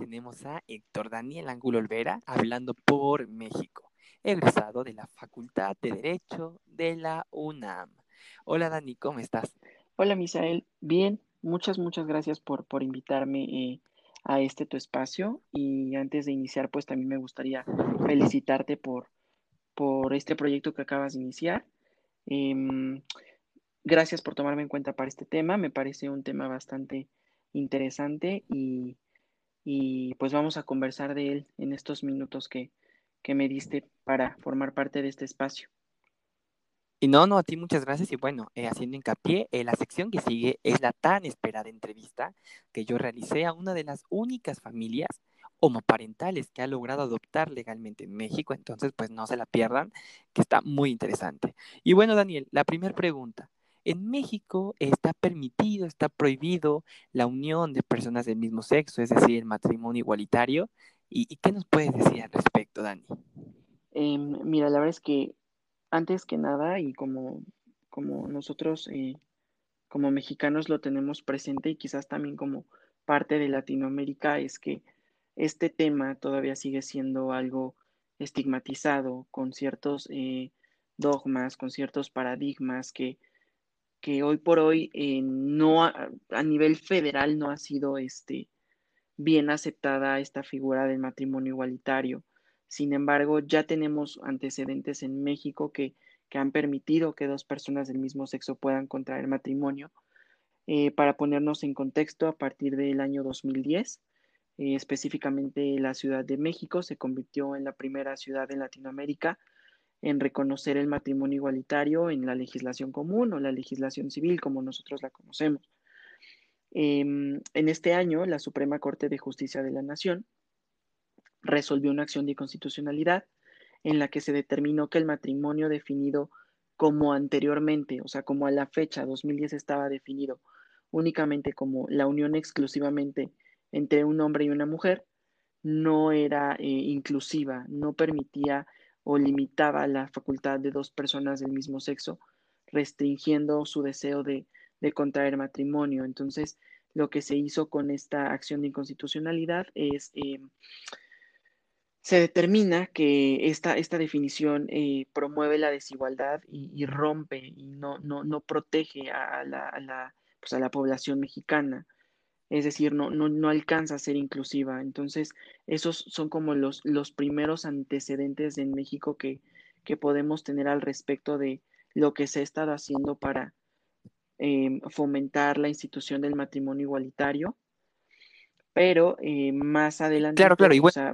tenemos a Héctor Daniel Ángulo Olvera hablando por México, egresado de la Facultad de Derecho de la UNAM. Hola Dani, ¿cómo estás? Hola Misael, bien, muchas, muchas gracias por, por invitarme eh, a este tu espacio y antes de iniciar pues también me gustaría felicitarte por, por este proyecto que acabas de iniciar. Em, gracias por tomarme en cuenta para este tema, me parece un tema bastante interesante y, pues vamos a conversar de él en estos minutos que, me diste para formar parte de este espacio. Y no, no, a ti muchas gracias. Y bueno, eh, haciendo hincapié, eh, la sección que sigue es la tan esperada entrevista que yo realicé a una de las únicas familias homoparentales que ha logrado adoptar legalmente en México. Entonces, pues no se la pierdan, que está muy interesante. Y bueno, Daniel, la primera pregunta. En México está permitido, está prohibido la unión de personas del mismo sexo, es decir, el matrimonio igualitario. ¿Y, qué nos puedes decir al respecto, Dani? Em, mira, la verdad es que antes que nada, y como, como nosotros eh, como mexicanos lo tenemos presente y quizás también como parte de Latinoamérica, es que este tema todavía sigue siendo algo estigmatizado con ciertos eh, dogmas, con ciertos paradigmas que que hoy por hoy eh, no a, nivel federal no ha sido este, bien aceptada esta figura del matrimonio igualitario. Sin embargo, ya tenemos antecedentes en México que, han permitido que dos personas del mismo sexo puedan contraer matrimonio. Eh, para ponernos en contexto, a partir del año 2010, eh, específicamente la Ciudad de México se convirtió en la primera ciudad en Latinoamérica en reconocer el matrimonio igualitario en la legislación común o la legislación civil, como nosotros la conocemos. Em, en este año, la Suprema Corte de Justicia de la Nación resolvió una acción de constitucionalidad en la que se determinó que el matrimonio definido como anteriormente, o sea, como a la fecha 2010 estaba definido únicamente como la unión exclusivamente entre un hombre y una mujer, no era eh, inclusiva, no permitía o limitaba la facultad de dos personas del mismo sexo, restringiendo su deseo de, contraer matrimonio. Entonces, lo que se hizo con esta acción de inconstitucionalidad es, eh, se determina que esta, esta definición eh, promueve la desigualdad y, rompe y no, no, no protege la, a la, pues a la población mexicana es decir, no, no, no, alcanza a ser inclusiva. Entonces, esos son como los, los primeros antecedentes en México que, podemos tener al respecto de lo que se ha estado haciendo para em, fomentar la institución del matrimonio igualitario. Pero eh, más adelante. Claro, claro, y bueno,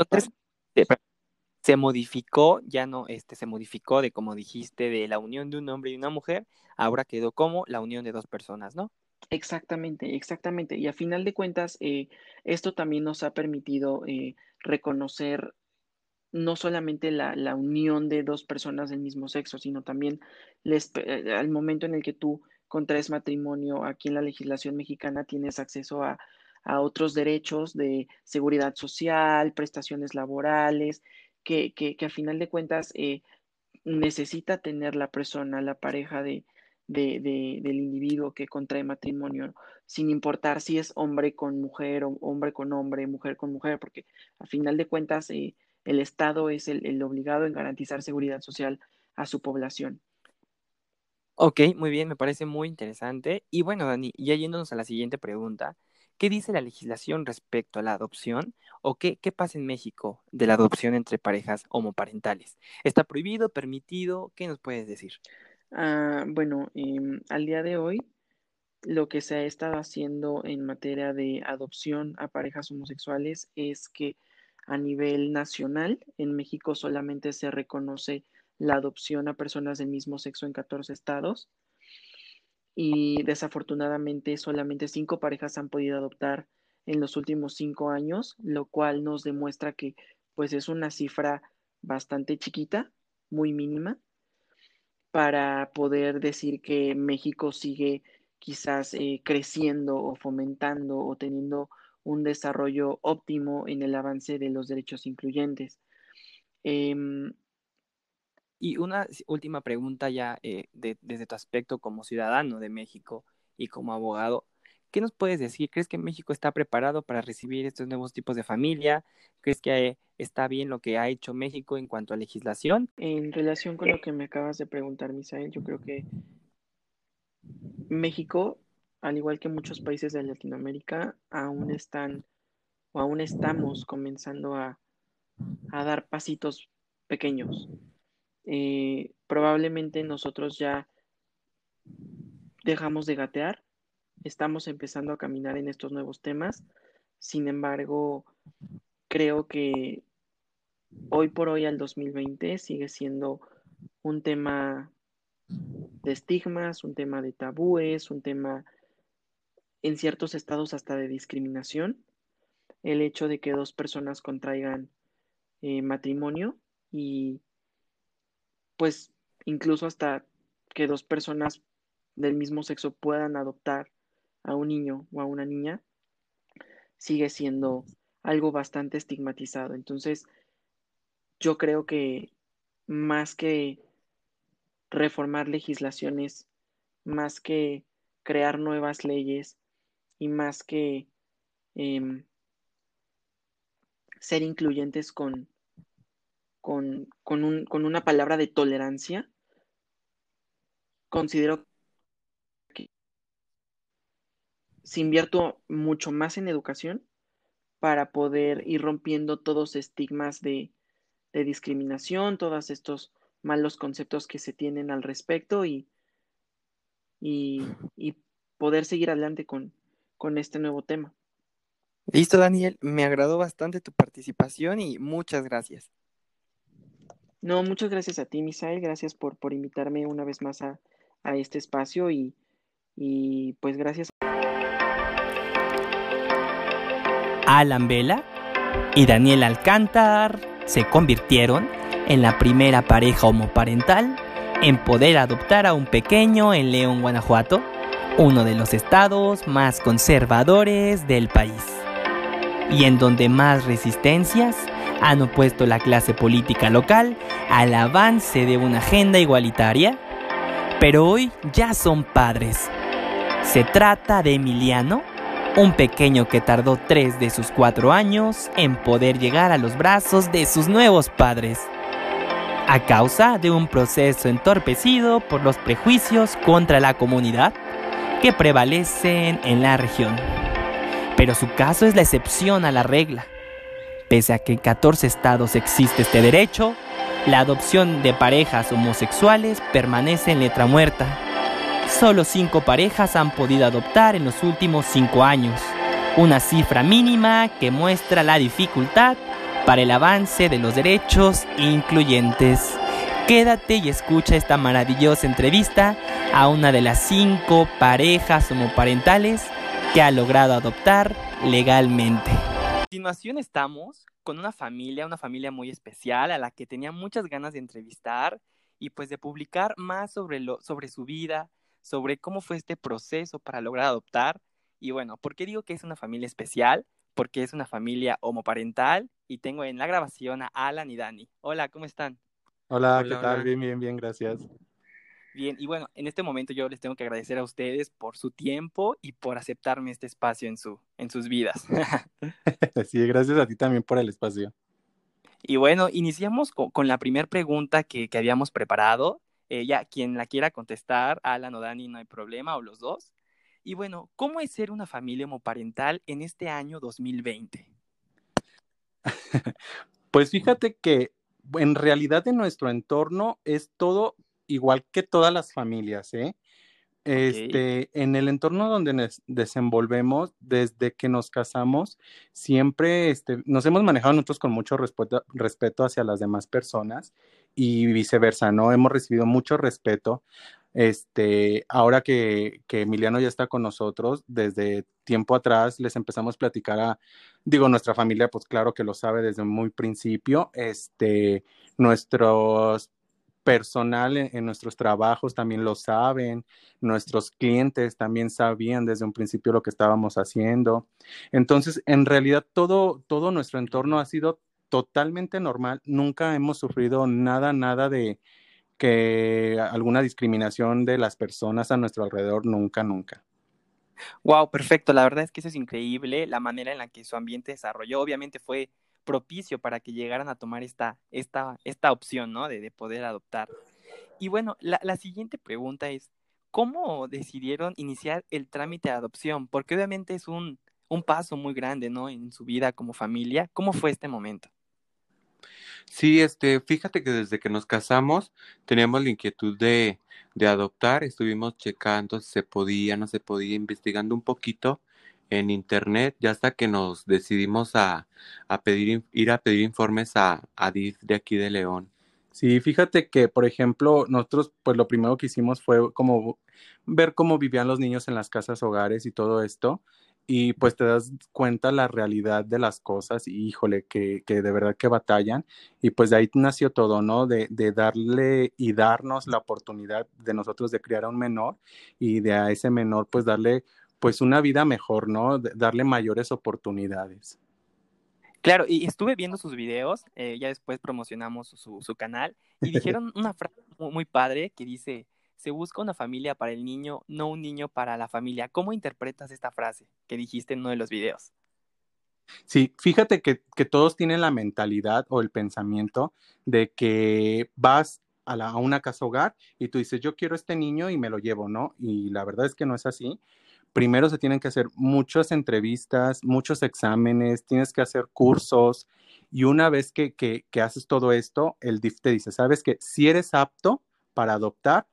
se modificó, ya no, este, se modificó de como dijiste, de la unión de un hombre y una mujer, ahora quedó como la unión de dos personas, ¿no? Exactamente, exactamente. Y a final de cuentas, eh, esto también nos ha permitido eh, reconocer no solamente la, unión de dos personas del mismo sexo, sino también eh, al momento en el que tú contraes matrimonio aquí en la legislación mexicana, tienes acceso a, otros derechos de seguridad social, prestaciones laborales, que, que, que a final de cuentas necesita tener la persona, la pareja de, de, del individuo que contrae matrimonio, sin importar si es hombre con mujer o hombre con hombre, mujer con mujer, porque a final de cuentas eh, el Estado es el, obligado en garantizar seguridad social a su población. Ok, muy bien, me parece muy interesante. Y bueno, Dani, ya yéndonos a la siguiente pregunta, ¿qué dice la legislación respecto a la adopción o qué, qué pasa en México de la adopción entre parejas homoparentales? ¿Está prohibido, permitido? ¿Qué nos puedes decir? Ah, bueno, em, al día de hoy, lo que se ha estado haciendo en materia de adopción a parejas homosexuales es que a nivel nacional, en México solamente se reconoce la adopción a personas del mismo sexo en 14 estados. Y desafortunadamente solamente cinco parejas han podido adoptar en los últimos cinco años, lo cual nos demuestra que pues es una cifra bastante chiquita, muy mínima, para poder decir que México sigue quizás eh, creciendo o fomentando o teniendo un desarrollo óptimo en el avance de los derechos incluyentes. Em, y una última pregunta ya eh, desde tu aspecto como ciudadano de México y como abogado. ¿Qué nos puedes decir? ¿Crees que México está preparado para recibir estos nuevos tipos de familia? ¿Crees que está bien lo que ha hecho México en cuanto a legislación? En relación con lo que me acabas de preguntar, Misael, yo creo que México, al igual que muchos países de Latinoamérica, aún están o aún estamos comenzando a, a dar pasitos pequeños. Eh, probablemente nosotros ya dejamos de gatear, estamos empezando a caminar en estos nuevos temas. Sin embargo, creo que hoy por hoy al 2020 sigue siendo un tema de estigmas, un tema de tabúes, un tema en ciertos estados hasta de discriminación. El hecho de que dos personas contraigan eh, matrimonio y pues incluso hasta que dos personas del mismo sexo puedan adoptar a un niño o a una niña, sigue siendo algo bastante estigmatizado. Entonces, yo creo que más que reformar legislaciones, más que crear nuevas leyes y más que em, ser incluyentes con, con, con una palabra de tolerancia, considero se invierto mucho más en educación para poder ir rompiendo todos estigmas de, discriminación, todos estos malos conceptos que se tienen al respecto y, y, poder seguir adelante con, con este nuevo tema. Listo, Daniel. Me agradó bastante tu participación y muchas gracias. No, muchas gracias a ti, Misael. Gracias por, por invitarme una vez más a, a este espacio y, y pues gracias. Alan Vela y Daniel Alcántar se convirtieron en la primera pareja homoparental en poder adoptar a un pequeño en León, Guanajuato, uno de los estados más conservadores del país, y en donde más resistencias han opuesto la clase política local al avance de una agenda igualitaria, pero hoy ya son padres. Se trata de Emiliano un pequeño que tardó tres de sus cuatro años en poder llegar a los brazos de sus nuevos padres, a causa de un proceso entorpecido por los prejuicios contra la comunidad que prevalecen en la región. Pero su caso es la excepción a la regla. Pese a que en 14 estados existe este derecho, la adopción de parejas homosexuales permanece en letra muerta Solo cinco parejas han podido adoptar en los últimos cinco años, una cifra mínima que muestra la dificultad para el avance de los derechos incluyentes. Quédate y escucha esta maravillosa entrevista a una de las cinco parejas homoparentales que ha logrado adoptar legalmente. A continuación estamos con una familia, una familia muy especial a la que tenía muchas ganas de entrevistar y pues de publicar más sobre, lo, sobre su vida, sobre cómo fue este proceso para lograr adoptar. Y bueno, ¿por qué digo que es una familia especial? Porque es una familia homoparental y tengo en la grabación a Alan y Dani. Hola, ¿cómo están? Hola, ¿qué tal? Bien, bien, bien, gracias. Bien, y bueno, en este momento yo les tengo que agradecer a ustedes por su tiempo y por aceptarme este espacio en, su, en sus vidas. sí, gracias a ti también por el espacio. Y bueno, iniciamos con, la primera pregunta que, que, habíamos preparado ya, quien la quiera contestar, Alan o Dani, no hay problema, o los dos. Y bueno, ¿cómo es ser una familia homoparental en este año 2020? Pues fíjate que en realidad en nuestro entorno es todo igual que todas las familias, ¿eh? Este, en el entorno donde nos desenvolvemos, desde que nos casamos, siempre este, nos hemos manejado nosotros con mucho respeto, respeto hacia las demás personas y viceversa, ¿no? Hemos recibido mucho respeto. Este, ahora que, que, Emiliano ya está con nosotros, desde tiempo atrás les empezamos a platicar a, digo, nuestra familia, pues claro que lo sabe desde muy principio, este, nuestros personal en, nuestros trabajos también lo saben, nuestros clientes también sabían desde un principio lo que estábamos haciendo. Entonces, en realidad todo, todo nuestro entorno ha sido totalmente normal, nunca hemos sufrido nada, nada de que alguna discriminación de las personas a nuestro alrededor, nunca, nunca. Wow, perfecto. La verdad es que eso es increíble. La manera en la que su ambiente desarrolló, obviamente fue propicio para que llegaran a tomar esta, esta, esta opción, ¿no? De, de poder adoptar. Y bueno, la, la siguiente pregunta es, ¿cómo decidieron iniciar el trámite de adopción? Porque obviamente es un, un paso muy grande, ¿no? En su vida como familia. ¿Cómo fue este momento? Sí, este, fíjate que desde que nos casamos teníamos la inquietud de, de adoptar, estuvimos checando si se podía, no se podía, investigando un poquito en internet, ya hasta que nos decidimos a, a pedir, ir a pedir informes a, a de aquí de León. Sí, fíjate que, por ejemplo, nosotros, pues lo primero que hicimos fue como ver cómo vivían los niños en las casas hogares y todo esto y pues te das cuenta la realidad de las cosas y híjole, que, que de verdad que batallan y pues de ahí nació todo, ¿no? De, de, darle y darnos la oportunidad de nosotros de criar a un menor y de a ese menor pues darle pues una vida mejor, ¿no? De darle mayores oportunidades. Claro, y estuve viendo sus videos, eh, ya después promocionamos su, su canal y dijeron una frase muy, muy padre que dice, se busca una familia para el niño, no un niño para la familia. ¿Cómo interpretas esta frase que dijiste en uno de los videos? Sí, fíjate que, todos tienen la mentalidad o el pensamiento de que vas a, una casa hogar y tú dices, yo quiero este niño y me lo llevo, ¿no? Y la verdad es que no es así. Primero se tienen que hacer muchas entrevistas, muchos exámenes, tienes que hacer cursos y una vez que, que, que haces todo esto, el DIF te dice, sabes que si eres apto para adoptar,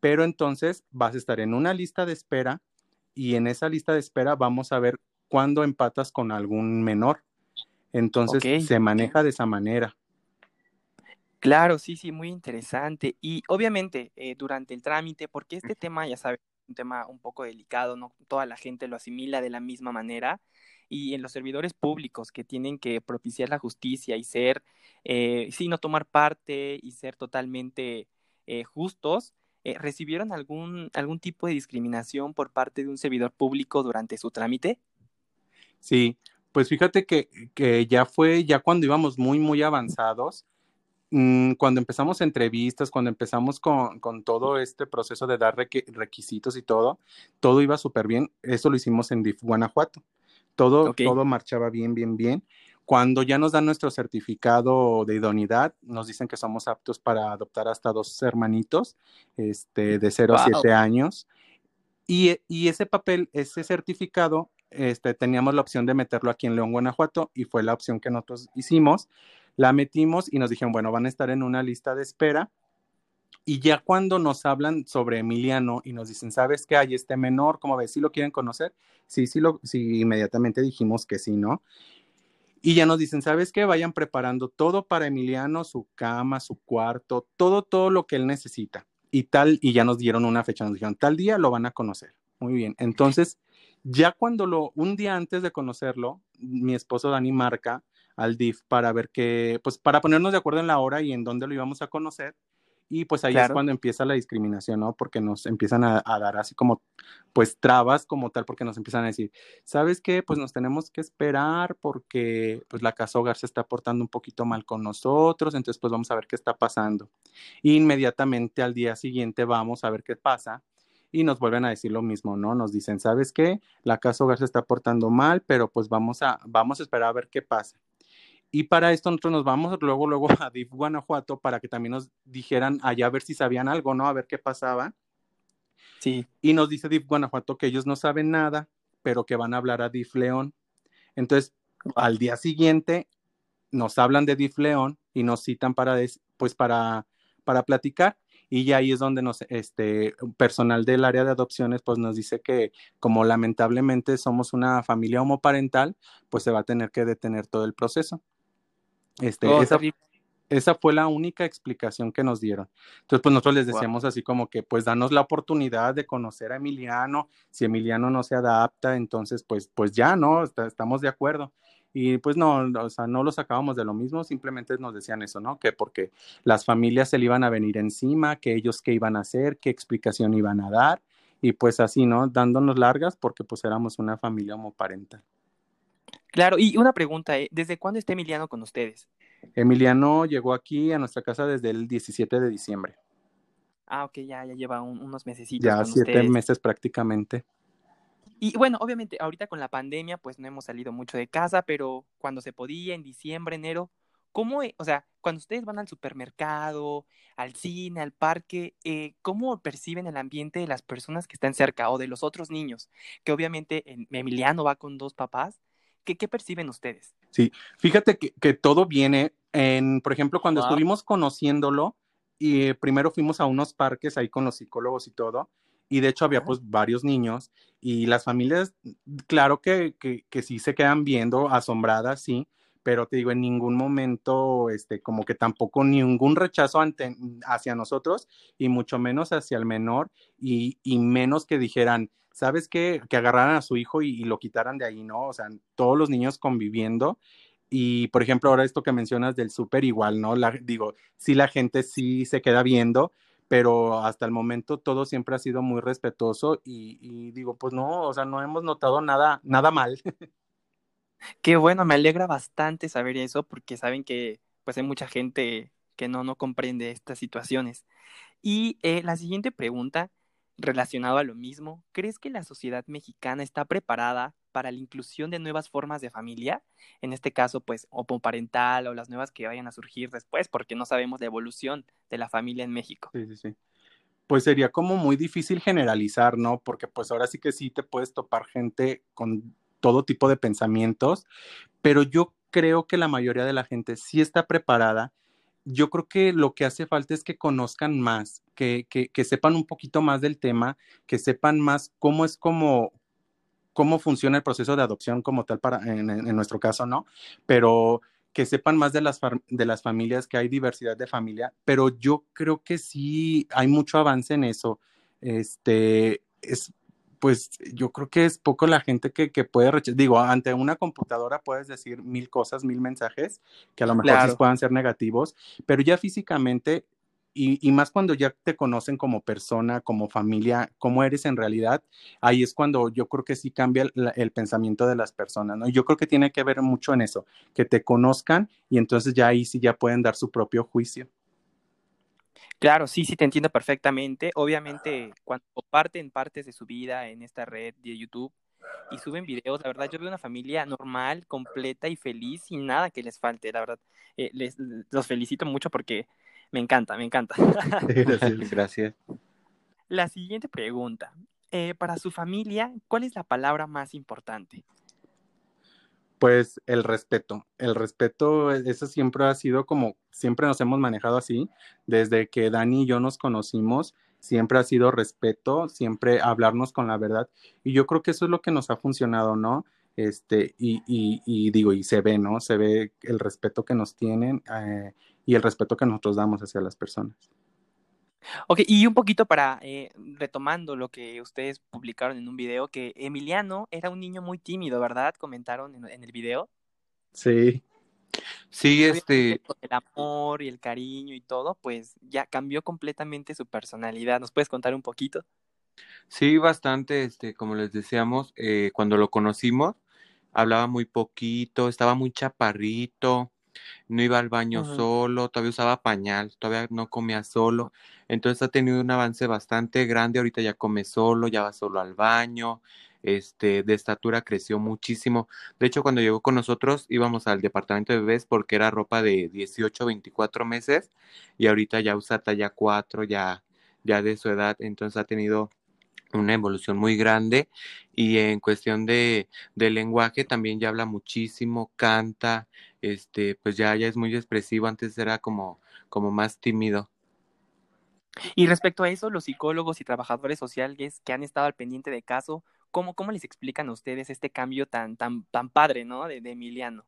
pero entonces vas a estar en una lista de espera y en esa lista de espera vamos a ver cuándo empatas con algún menor. Entonces okay. se maneja de esa manera. Claro, sí, sí, muy interesante. Y obviamente eh, durante el trámite, porque este tema, ya sabes, un tema un poco delicado, no toda la gente lo asimila de la misma manera. Y en los servidores públicos que tienen que propiciar la justicia y ser, eh, sí, no tomar parte y ser totalmente eh, justos, eh, ¿recibieron algún, algún tipo de discriminación por parte de un servidor público durante su trámite? Sí, pues fíjate que, que ya fue, ya cuando íbamos muy, muy avanzados, mmm, cuando empezamos entrevistas, cuando empezamos con, con, todo este proceso de dar requisitos y todo, todo iba súper bien. Eso lo hicimos en DIF Guanajuato. Todo, okay. todo marchaba bien, bien, bien. Cuando ya nos dan nuestro certificado de idoneidad, nos dicen que somos aptos para adoptar hasta dos hermanitos este, de 0 wow. a 7 años. Y, y, ese papel, ese certificado, este, teníamos la opción de meterlo aquí en León, Guanajuato, y fue la opción que nosotros hicimos. La metimos y nos dijeron, bueno, van a estar en una lista de espera. Y ya cuando nos hablan sobre Emiliano y nos dicen, ¿sabes qué hay este menor? ¿Cómo ves? ¿Sí lo quieren conocer? Sí, sí, lo, sí, inmediatamente dijimos que sí, ¿no? Y ya nos dicen, ¿sabes qué? Vayan preparando todo para Emiliano, su cama, su cuarto, todo, todo lo que él necesita. Y tal, y ya nos dieron una fecha, nos dijeron, tal día lo van a conocer. Muy bien. Entonces, ya cuando lo, un día antes de conocerlo, mi esposo Dani marca al DIF para ver qué, pues para ponernos de acuerdo en la hora y en dónde lo íbamos a conocer. Y pues ahí claro. es cuando empieza la discriminación, ¿no? Porque nos empiezan a, a, dar así como, pues trabas como tal, porque nos empiezan a decir, ¿sabes qué? Pues nos tenemos que esperar porque pues la casa hogar se está portando un poquito mal con nosotros, entonces pues vamos a ver qué está pasando. Inmediatamente al día siguiente vamos a ver qué pasa y nos vuelven a decir lo mismo, ¿no? Nos dicen, ¿sabes qué? La casa hogar se está portando mal, pero pues vamos a, vamos a esperar a ver qué pasa. Y para esto nosotros nos vamos luego, luego a DIF Guanajuato para que también nos dijeran allá a ver si sabían algo, ¿no? A ver qué pasaba. Sí. Y nos dice DIF Guanajuato que ellos no saben nada, pero que van a hablar a DIF León. Entonces, al día siguiente nos hablan de DIF León y nos citan para, pues, para, para platicar. Y ya ahí es donde nos, este, personal del área de adopciones, pues nos dice que como lamentablemente somos una familia homoparental, pues se va a tener que detener todo el proceso. Este, oh, esa, esa, fue la única explicación que nos dieron. Entonces, pues nosotros les decíamos wow. así como que, pues danos la oportunidad de conocer a Emiliano. Si Emiliano no se adapta, entonces, pues, pues ya, ¿no? estamos de acuerdo. Y pues no, o sea, no lo sacábamos de lo mismo, simplemente nos decían eso, ¿no? Que porque las familias se le iban a venir encima, que ellos qué iban a hacer, qué explicación iban a dar, y pues así, ¿no? Dándonos largas porque pues éramos una familia homoparental. Claro, y una pregunta, ¿eh? ¿desde cuándo está Emiliano con ustedes? Emiliano llegó aquí a nuestra casa desde el 17 de diciembre. Ah, ok, ya, ya lleva un, unos meses. Ya siete ustedes. meses prácticamente. Y bueno, obviamente, ahorita con la pandemia, pues no hemos salido mucho de casa, pero cuando se podía, en diciembre, enero, ¿cómo, e, o sea, cuando ustedes van al supermercado, al cine, al parque, eh, ¿cómo perciben el ambiente de las personas que están cerca o de los otros niños? Que obviamente Emiliano va con dos papás. ¿Qué, qué perciben ustedes? Sí, fíjate que, que, todo viene en, por ejemplo, cuando estuvimos conociéndolo, y primero fuimos a unos parques ahí con los psicólogos y todo, y de hecho había pues varios niños y las familias, claro que, que, que, sí se quedan viendo asombradas, sí, pero te digo, en ningún momento, este, como que tampoco ningún rechazo ante, hacia nosotros y mucho menos hacia el menor y, y menos que dijeran, ¿sabes qué? Que agarraran a su hijo y, lo quitaran de ahí, ¿no? O sea, todos los niños conviviendo y, por ejemplo, ahora esto que mencionas del súper igual, ¿no? La, digo, sí la gente sí se queda viendo, pero hasta el momento todo siempre ha sido muy respetuoso y, y, digo, pues no, o sea, no hemos notado nada, nada mal. Qué bueno, me alegra bastante saber eso porque saben que pues hay mucha gente que no, no comprende estas situaciones. Y eh, la siguiente pregunta, relacionada a lo mismo, ¿crees que la sociedad mexicana está preparada para la inclusión de nuevas formas de familia? En este caso, pues, parental o las nuevas que vayan a surgir después, porque no sabemos la evolución de la familia en México. Sí, sí, sí. Pues sería como muy difícil generalizar, ¿no? Porque pues ahora sí que sí te puedes topar gente con todo tipo de pensamientos, pero yo creo que la mayoría de la gente sí está preparada. Yo creo que lo que hace falta es que conozcan más, que, que, sepan un poquito más del tema, que sepan más cómo es como, cómo funciona el proceso de adopción como tal para, en, en nuestro caso, ¿no? Pero que sepan más de las, de las familias, que hay diversidad de familia, pero yo creo que sí hay mucho avance en eso. Este, es, pues yo creo que es poco la gente que, que puede rechazar. Digo, ante una computadora puedes decir mil cosas, mil mensajes, que a lo mejor claro. sí puedan ser negativos, pero ya físicamente, y, y, más cuando ya te conocen como persona, como familia, cómo eres en realidad, ahí es cuando yo creo que sí cambia el, el pensamiento de las personas, ¿no? Yo creo que tiene que ver mucho en eso, que te conozcan y entonces ya ahí sí ya pueden dar su propio juicio. Claro, sí, sí, te entiendo perfectamente. Obviamente, cuando comparten partes de su vida en esta red de YouTube y suben videos, la verdad, yo veo una familia normal, completa y feliz, sin nada que les falte, la verdad. Eh, les, los felicito mucho porque me encanta, me encanta. Gracias. Gracias. La siguiente pregunta. Eh, para su familia, ¿cuál es la palabra más importante? Pues el respeto. El respeto, eso siempre ha sido como, siempre nos hemos manejado así. Desde que Dani y yo nos conocimos, siempre ha sido respeto, siempre hablarnos con la verdad. Y yo creo que eso es lo que nos ha funcionado, ¿no? Este, y, y, y digo, y se ve, ¿no? Se ve el respeto que nos tienen eh, y el respeto que nosotros damos hacia las personas. Ok, y un poquito para, eh, retomando lo que ustedes publicaron en un video, que Emiliano era un niño muy tímido, ¿verdad? Comentaron en, en el video. Sí. Sí, este. El amor y el cariño y todo, pues ya cambió completamente su personalidad. ¿Nos puedes contar un poquito? Sí, bastante, este, como les decíamos, eh, cuando lo conocimos, hablaba muy poquito, estaba muy chaparrito, no iba al baño uh -huh. solo, todavía usaba pañal, todavía no comía solo. Entonces ha tenido un avance bastante grande, ahorita ya come solo, ya va solo al baño, este, de estatura creció muchísimo. De hecho, cuando llegó con nosotros íbamos al departamento de bebés porque era ropa de 18, 24 meses y ahorita ya usa talla 4, ya, ya de su edad, entonces ha tenido una evolución muy grande y en cuestión de, de, lenguaje también ya habla muchísimo, canta, este, pues ya, ya es muy expresivo, antes era como, como más tímido. Y respecto a eso, los psicólogos y trabajadores sociales que han estado al pendiente de caso, ¿cómo, cómo les explican a ustedes este cambio tan, tan, tan padre, ¿no? De, de Emiliano.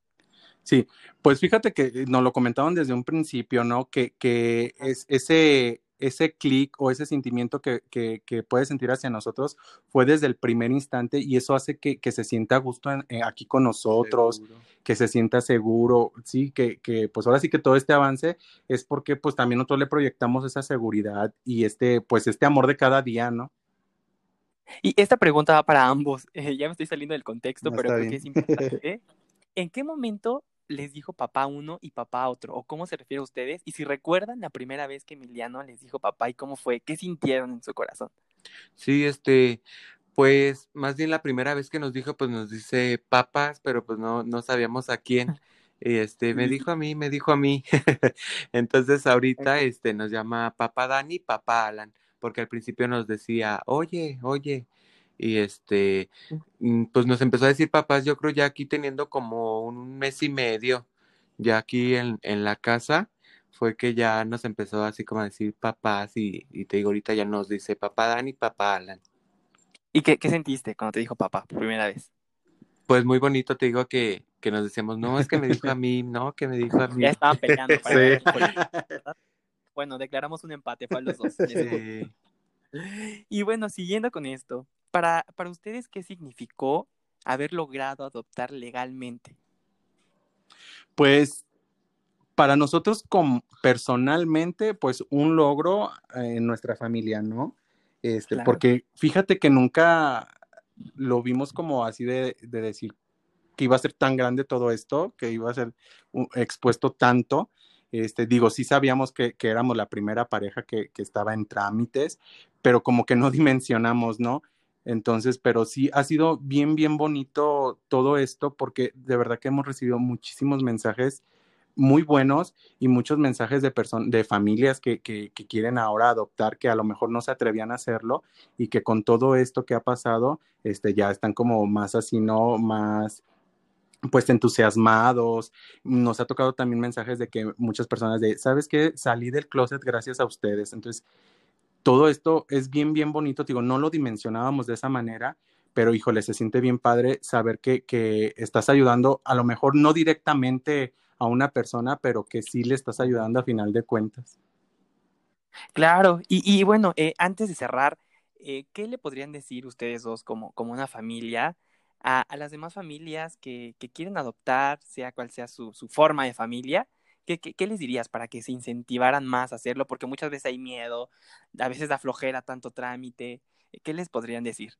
Sí, pues fíjate que nos lo comentaban desde un principio, ¿no? Que, que es ese, ese clic o ese sentimiento que, que, que puede sentir hacia nosotros fue desde el primer instante y eso hace que, que se sienta a gusto en, en, aquí con nosotros, seguro. que se sienta seguro, sí, que, que pues ahora sí que todo este avance es porque pues también nosotros le proyectamos esa seguridad y este, pues este amor de cada día, ¿no? Y esta pregunta va para ambos, eh, ya me estoy saliendo del contexto, no, pero creo bien. que es importante. ¿En qué momento les dijo papá uno y papá otro? ¿O cómo se refiere a ustedes? Y si recuerdan la primera vez que Emiliano les dijo papá y cómo fue, ¿qué sintieron en su corazón? Sí, este, Pues más bien la primera vez que nos dijo, pues nos dice papas, pero pues no, no sabíamos a quién. Y este, me dijo a mí, me dijo a mí. Entonces ahorita este, nos llama papá Dani, papá Alan, porque al principio nos decía, oye, oye. Y este, mm, pues nos empezó a decir papás, yo creo ya aquí teniendo como un mes y medio, ya aquí en, en la casa, fue que ya nos empezó así como a decir papás y, y te digo, ahorita ya nos dice papá Dani, papá Alan. ¿Y qué, qué, sentiste cuando te dijo papá por primera vez? Pues muy bonito, te digo que, que nos decíamos, no, es que me dijo a mí, no, que me dijo a mí. Ya estaban peleando. Para sí. bueno, declaramos un empate, fue a los dos. Sí. Y bueno, siguiendo con esto, para, para ustedes, ¿qué significó haber logrado adoptar legalmente? Pues para nosotros como personalmente, pues un logro en nuestra familia, ¿no? Este, claro. Porque fíjate que nunca lo vimos como así de, de, decir que iba a ser tan grande todo esto, que iba a ser uh, expuesto tanto. Este, digo, sí sabíamos que, que éramos la primera pareja que, que, estaba en trámites, pero como que no dimensionamos, ¿no? Entonces, pero sí ha sido bien, bien bonito todo esto porque de verdad que hemos recibido muchísimos mensajes muy buenos y muchos mensajes de, de familias que, que, que, quieren ahora adoptar, que a lo mejor no se atrevían a hacerlo y que con todo esto que ha pasado, este, ya están como más así, ¿no? Más pues entusiasmados. Nos ha tocado también mensajes de que muchas personas de, ¿sabes qué? Salí del closet gracias a ustedes. Entonces, todo esto es bien, bien bonito. Digo, no lo dimensionábamos de esa manera, pero híjole, se siente bien padre saber que, que estás ayudando, a lo mejor no directamente a una persona, pero que sí le estás ayudando a final de cuentas. Claro, y, y bueno, eh, antes de cerrar, eh, ¿qué le podrían decir ustedes dos como, como una familia a, a las demás familias que, que, quieren adoptar, sea cual sea su, su forma de familia? ¿Qué, ¿Qué, qué, les dirías para que se incentivaran más a hacerlo? Porque muchas veces hay miedo, a veces da flojera tanto trámite. ¿Qué les podrían decir?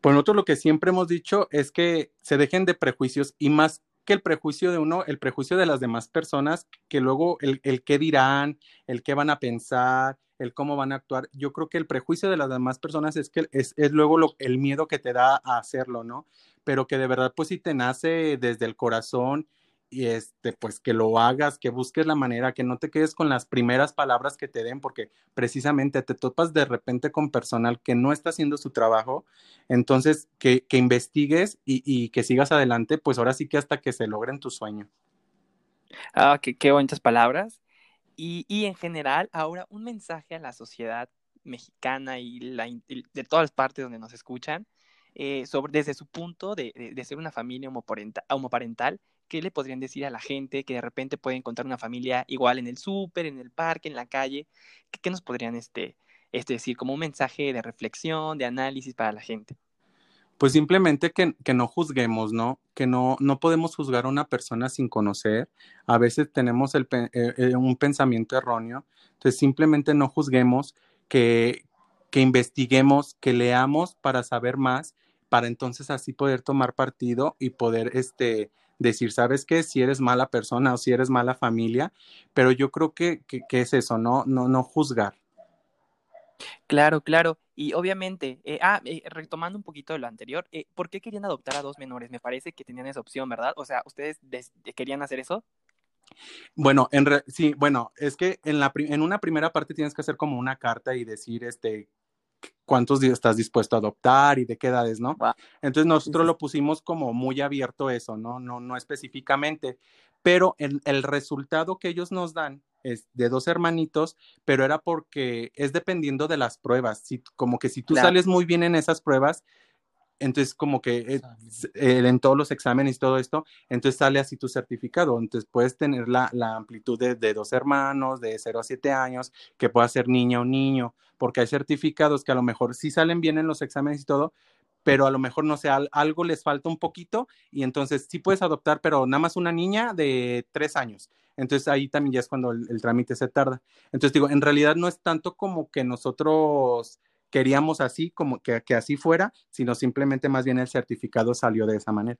Pues nosotros lo que siempre hemos dicho es que se dejen de prejuicios y más que el prejuicio de uno, el prejuicio de las demás personas, que luego el, qué dirán, el qué van a pensar, el cómo van a actuar. Yo creo que el prejuicio de las demás personas es que es, luego el miedo que te da a hacerlo, ¿no? Pero que de verdad, pues si te nace desde el corazón y este, pues que lo hagas, que busques la manera, que no te quedes con las primeras palabras que te den, porque precisamente te topas de repente con personal que no está haciendo su trabajo, entonces que, que investigues y, y, que sigas adelante, pues ahora sí que hasta que se logren tu sueño. Ah, qué, qué bonitas palabras. Y, y, en general, ahora un mensaje a la sociedad mexicana y, la, de todas las partes donde nos escuchan, eh, sobre, desde su punto de, de, de ser una familia homoparental, homoparental ¿qué le podrían decir a la gente que de repente puede encontrar una familia igual en el súper, en el parque, en la calle? ¿Qué, nos podrían este, este, decir como un mensaje de reflexión, de análisis para la gente? Pues simplemente que, que no juzguemos, ¿no? Que no, no podemos juzgar a una persona sin conocer. A veces tenemos el, eh, un pensamiento erróneo. Entonces simplemente no juzguemos, que, que investiguemos, que leamos para saber más, para entonces así poder tomar partido y poder este, decir, ¿sabes qué? Si eres mala persona o si eres mala familia, pero yo creo que, que, que es eso, ¿no? No, no juzgar. Claro, claro. Y obviamente, eh, ah, eh, retomando un poquito de lo anterior, eh, ¿por qué querían adoptar a dos menores? Me parece que tenían esa opción, ¿verdad? O sea, ¿ustedes querían hacer eso? Bueno, en re, sí, bueno, es que en, la, en una primera parte tienes que hacer como una carta y decir, este, cuántos días estás dispuesto a adoptar y de qué edades, ¿no? Wow. Entonces nosotros lo pusimos como muy abierto eso, ¿no? No, no específicamente, pero el, el resultado que ellos nos dan es de dos hermanitos, pero era porque es dependiendo de las pruebas, si, como que si tú claro. sales muy bien en esas pruebas, entonces como que eh, eh, en todos los exámenes y todo esto, entonces sale así tu certificado, entonces puedes tener la, la amplitud de, de, dos hermanos, de 0 a 7 años, que pueda ser niña o niño, porque hay certificados que a lo mejor sí salen bien en los exámenes y todo, pero a lo mejor no sé, algo les falta un poquito y entonces sí puedes adoptar, pero nada más una niña de tres años. Entonces ahí también ya es cuando el, el trámite se tarda. Entonces digo, en realidad no es tanto como que nosotros queríamos así, como que, que, así fuera, sino simplemente más bien el certificado salió de esa manera.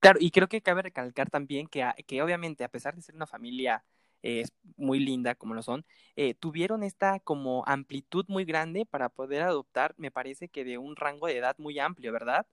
Claro, y creo que cabe recalcar también que, que obviamente a pesar de ser una familia es muy linda como lo son, eh, tuvieron esta como amplitud muy grande para poder adoptar, me parece que de un rango de edad muy amplio, ¿verdad?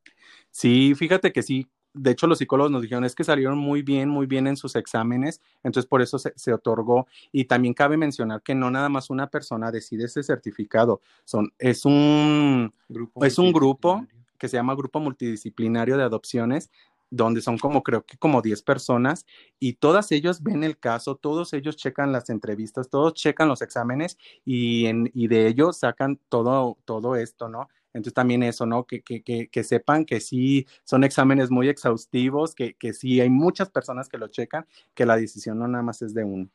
Sí, fíjate que sí. De hecho, los psicólogos nos dijeron es que salieron muy bien, muy bien en sus exámenes, entonces por eso se, se otorgó. Y también cabe mencionar que no nada más una persona decide ese certificado, son, es un grupo, es un grupo que se llama Grupo Multidisciplinario de Adopciones, donde son como creo que como 10 personas y todas ellos ven el caso, todos ellos checan las entrevistas, todos checan los exámenes y, en, y de ellos sacan todo, todo esto, ¿no? Entonces también eso, ¿no? Que, que, que, que sepan que sí son exámenes muy exhaustivos, que, que sí hay muchas personas que lo checan, que la decisión no nada más es de uno.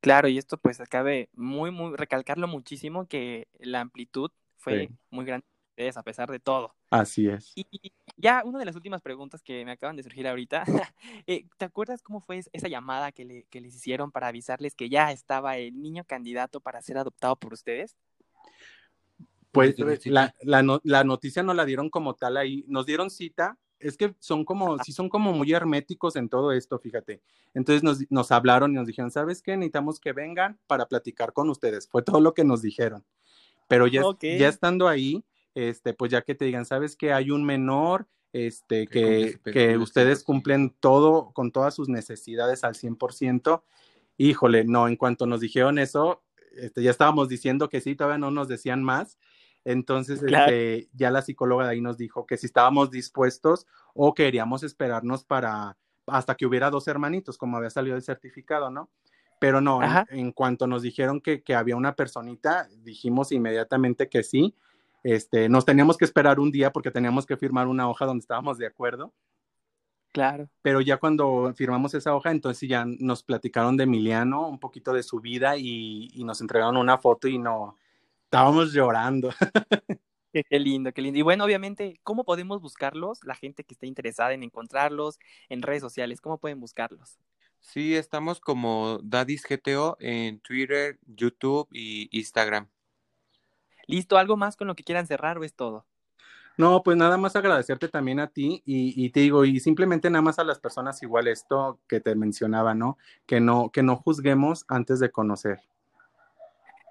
Claro, y esto pues cabe muy, muy, recalcarlo muchísimo que la amplitud fue sí. muy grande a pesar de todo. Así es. Y ya una de las últimas preguntas que me acaban de surgir ahorita, eh, ¿te acuerdas cómo fue esa llamada que, le, que les hicieron para avisarles que ya estaba el niño candidato para ser adoptado por ustedes? Pues la, la, no, la noticia no la dieron como tal ahí, nos dieron cita, es que son como, sí son como muy herméticos en todo esto, fíjate. Entonces nos, nos hablaron y nos dijeron, ¿sabes qué? Necesitamos que vengan para platicar con ustedes. Fue todo lo que nos dijeron. Pero ya, okay. ya estando ahí, este, pues ya que te digan, sabes que hay un menor, este, que, que, que ustedes cumplen todo, con todas sus necesidades al 100%. Híjole, no, en cuanto nos dijeron eso, este, ya estábamos diciendo que sí, todavía no nos decían más. Entonces, claro. este, ya la psicóloga de ahí nos dijo que si estábamos dispuestos o queríamos esperarnos para hasta que hubiera dos hermanitos, como había salido el certificado, ¿no? Pero no, en, en, cuanto nos dijeron que, que había una personita, dijimos inmediatamente que sí, este, nos teníamos que esperar un día porque teníamos que firmar una hoja donde estábamos de acuerdo. Claro. Pero ya cuando firmamos esa hoja, entonces ya nos platicaron de Emiliano, un poquito de su vida y, y nos entregaron una foto y no, estábamos llorando. Qué, qué, lindo, qué lindo. Y bueno, obviamente, ¿cómo podemos buscarlos? La gente que esté interesada en encontrarlos en redes sociales, ¿cómo pueden buscarlos? Sí, estamos como Daddy's GTO en Twitter, YouTube y Instagram. Listo, ¿algo más con lo que quieran cerrar o es todo? No, pues nada más agradecerte también a ti y, y, te digo, y simplemente nada más a las personas igual esto que te mencionaba, ¿no? Que no, que no juzguemos antes de conocer.